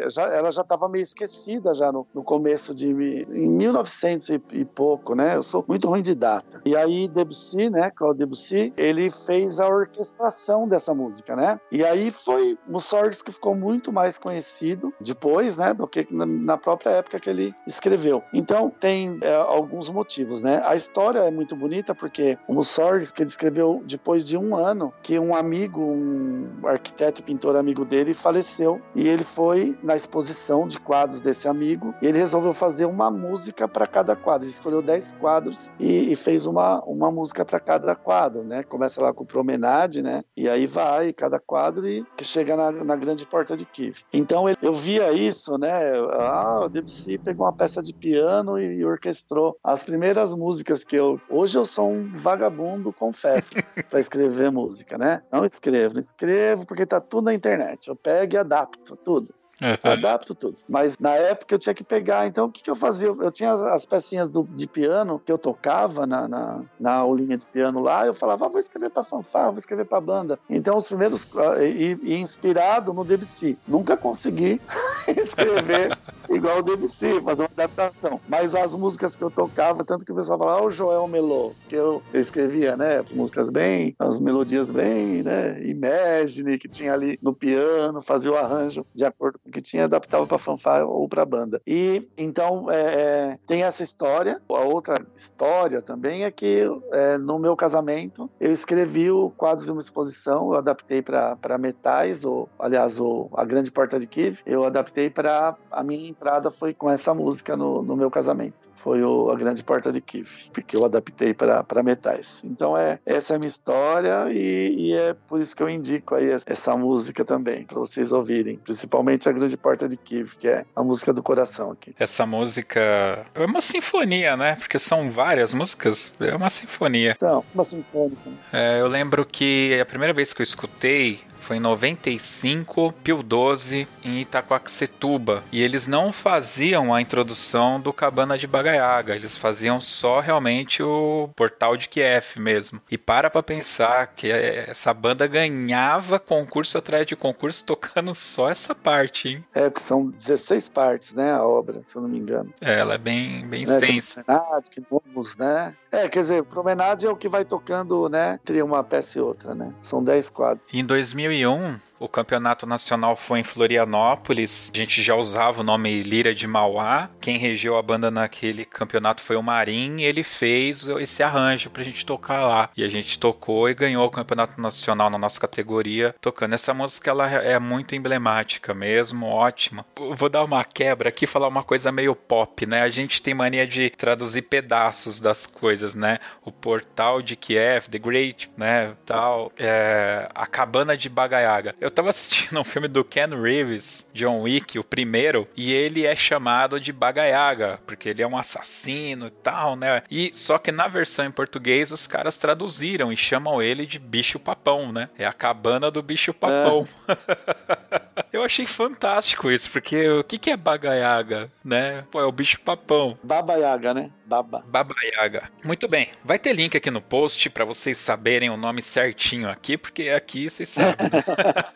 já, ela já estava meio esquecida já no, no, começo de... em 1900 e, e, pouco, né? Eu sou muito ruim de data. E aí Debussy, né? Claude Debussy, ele fez a orquestração dessa música, né? E aí foi Mussorgsky ficou muito mais conhecido depois, né? Do que na, na própria época que ele escreveu. Então, tem é, alguns motivos, né? A história é muito bonita porque o Mussorgsky que ele escreveu depois de um ano que um amigo, um arquiteto e pintor amigo dele, faleceu e ele foi na exposição de quadros desse amigo e ele resolveu fazer uma música para cada quadro. Ele escolheu 10 quadros e, e, fez uma, uma música para cada quadro, né? Começa lá com promenade, né? E aí vai cada quadro e que chega na, na grande porta de Kiev. Então ele, eu via isso, né? Ah, o Debussy pegou uma peça de piano e, e orquestrou as primeiras músicas que eu hoje eu sou um vagabundo com confesso, para escrever música, né? Não escrevo, não escrevo porque tá tudo na internet. Eu pego e adapto tudo. Uhum. Adapto tudo. Mas na época eu tinha que pegar, então o que, que eu fazia? Eu tinha as pecinhas do, de piano que eu tocava na, na, na aulinha de piano lá, eu falava, ah, vou escrever para fanfarra, vou escrever para banda. Então os primeiros, ah, e, e inspirado no Debussy. Nunca consegui escrever igual o Debussy, fazer uma adaptação. Mas as músicas que eu tocava, tanto que o pessoal falava, ah, o Joel Melô, que eu, escrevia, né, as músicas bem, as melodias bem, né, Imagine, que tinha ali no piano, fazia o arranjo de acordo com o que tinha, adaptava para fanfarra ou para banda. E então é, é, tem essa história. A outra história também é que é, no meu casamento eu escrevi o quadros de uma exposição, eu adaptei para metais, ou aliás, o, a grande porta de Kiev, eu adaptei para a minha entrada foi com essa música no, no meu casamento. Foi o, a Grande Porta de Kiev, porque eu adaptei para metais. Então é essa é a minha história e, e, é por isso que eu indico aí essa música também, para vocês ouvirem. Principalmente a Grande Porta de Kiev, que é a música do coração aqui. Essa música é uma sinfonia, né? Porque são várias músicas, é uma sinfonia. Então, uma sinfônica. É, eu lembro que a primeira vez que eu escutei foi em 95, Pio 12 em Itacoaxetuba. E eles não faziam a introdução do Cabana de Bagaiaga, eles faziam só realmente o Portal de Kiev mesmo. E para pra pensar que essa banda ganhava concurso atrás de concurso tocando só essa parte, hein? É, porque são 16 partes, né, a obra, se eu não me engano. É, ela é bem, bem né, extensa. Que números, né? É, quer dizer, Promenade é o que vai tocando, né, entre uma peça e outra, né? São 10 quadros. Em 2001, o campeonato nacional foi em Florianópolis. A gente já usava o nome Lira de Mauá. Quem regeu a banda naquele campeonato foi o Marim. E ele fez esse arranjo pra gente tocar lá. E a gente tocou e ganhou o campeonato nacional na nossa categoria tocando. Essa música ela é muito emblemática mesmo, ótima. Vou dar uma quebra aqui falar uma coisa meio pop, né? A gente tem mania de traduzir pedaços das coisas, né? O portal de Kiev, The Great, né? Tal, é, a cabana de Bagaiaga eu tava assistindo um filme do Ken Reeves, John Wick, o primeiro, e ele é chamado de Bagaiaga, porque ele é um assassino e tal, né? E só que na versão em português os caras traduziram e chamam ele de bicho papão, né? É a cabana do bicho papão. É. eu achei fantástico isso, porque o que, que é Bagaiaga, né? Pô, é o bicho papão. Babaiaga, né? Baba. Baba Yaga. Muito bem. Vai ter link aqui no post para vocês saberem o nome certinho aqui, porque aqui vocês sabem.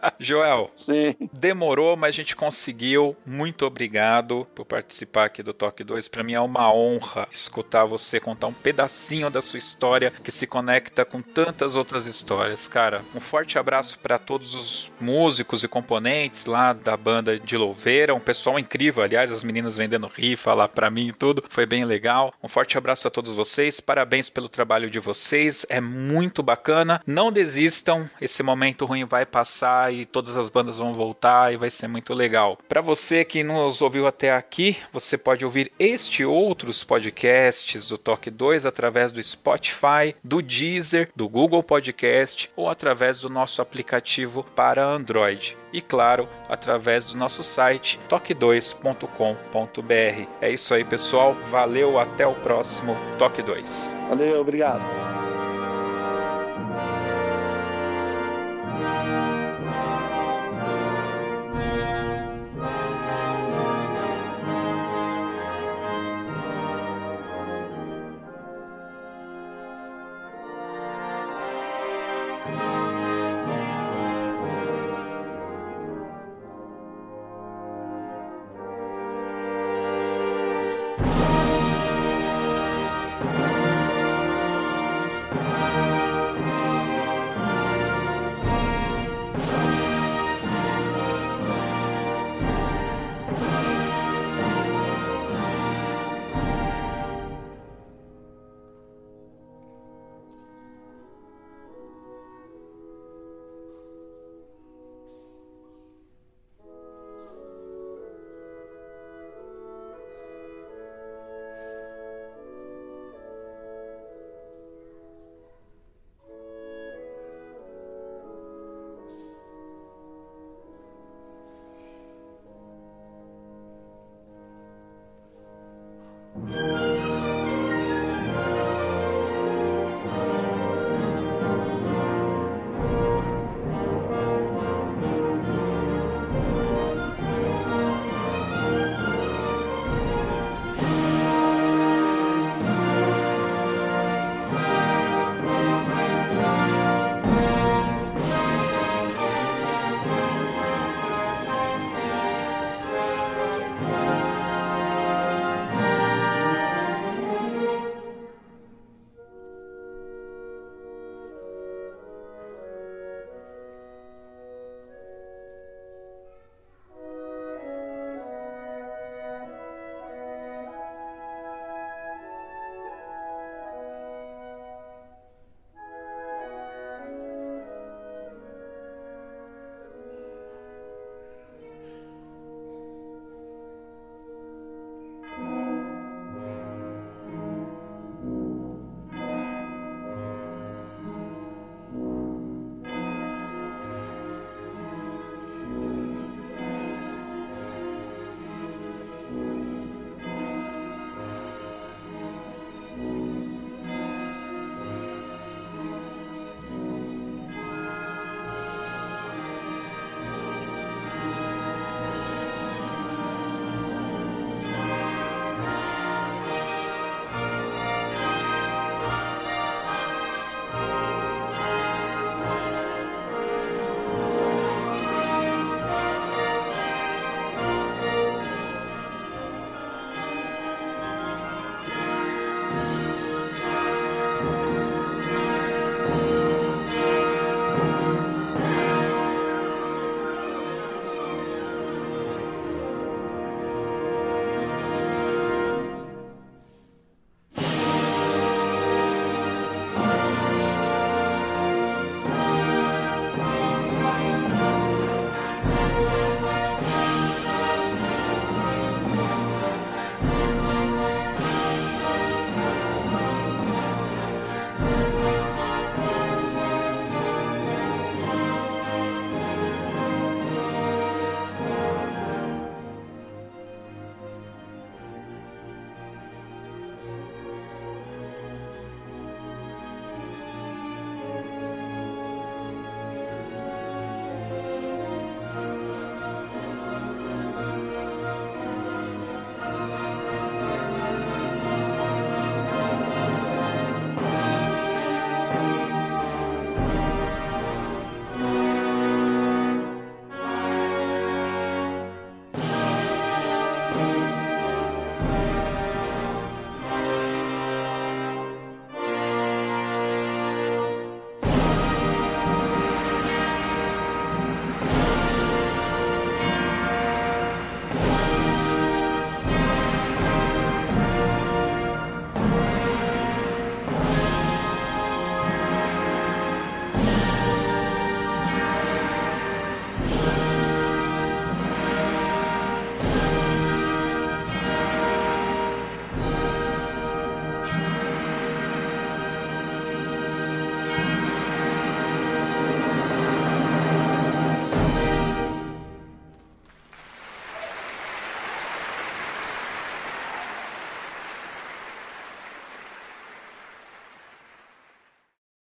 Joel, Sim. demorou, mas a gente conseguiu. Muito obrigado por participar aqui do Toque 2. Para mim é uma honra escutar você contar um pedacinho da sua história que se conecta com tantas outras histórias, cara. Um forte abraço para todos os músicos e componentes lá da banda de Louveira, um pessoal incrível, aliás, as meninas vendendo rifa lá para mim e tudo. Foi bem legal. Um forte abraço a todos vocês. Parabéns pelo trabalho de vocês. É muito bacana. Não desistam. Esse momento ruim vai passar e todas as bandas vão voltar e vai ser muito legal. Para você que nos ouviu até aqui, você pode ouvir este e outros podcasts do Toque 2 através do Spotify, do Deezer, do Google Podcast ou através do nosso aplicativo para Android. E claro, através do nosso site toque2.com.br. É isso aí, pessoal. Valeu, até o próximo Toque 2. Valeu, obrigado.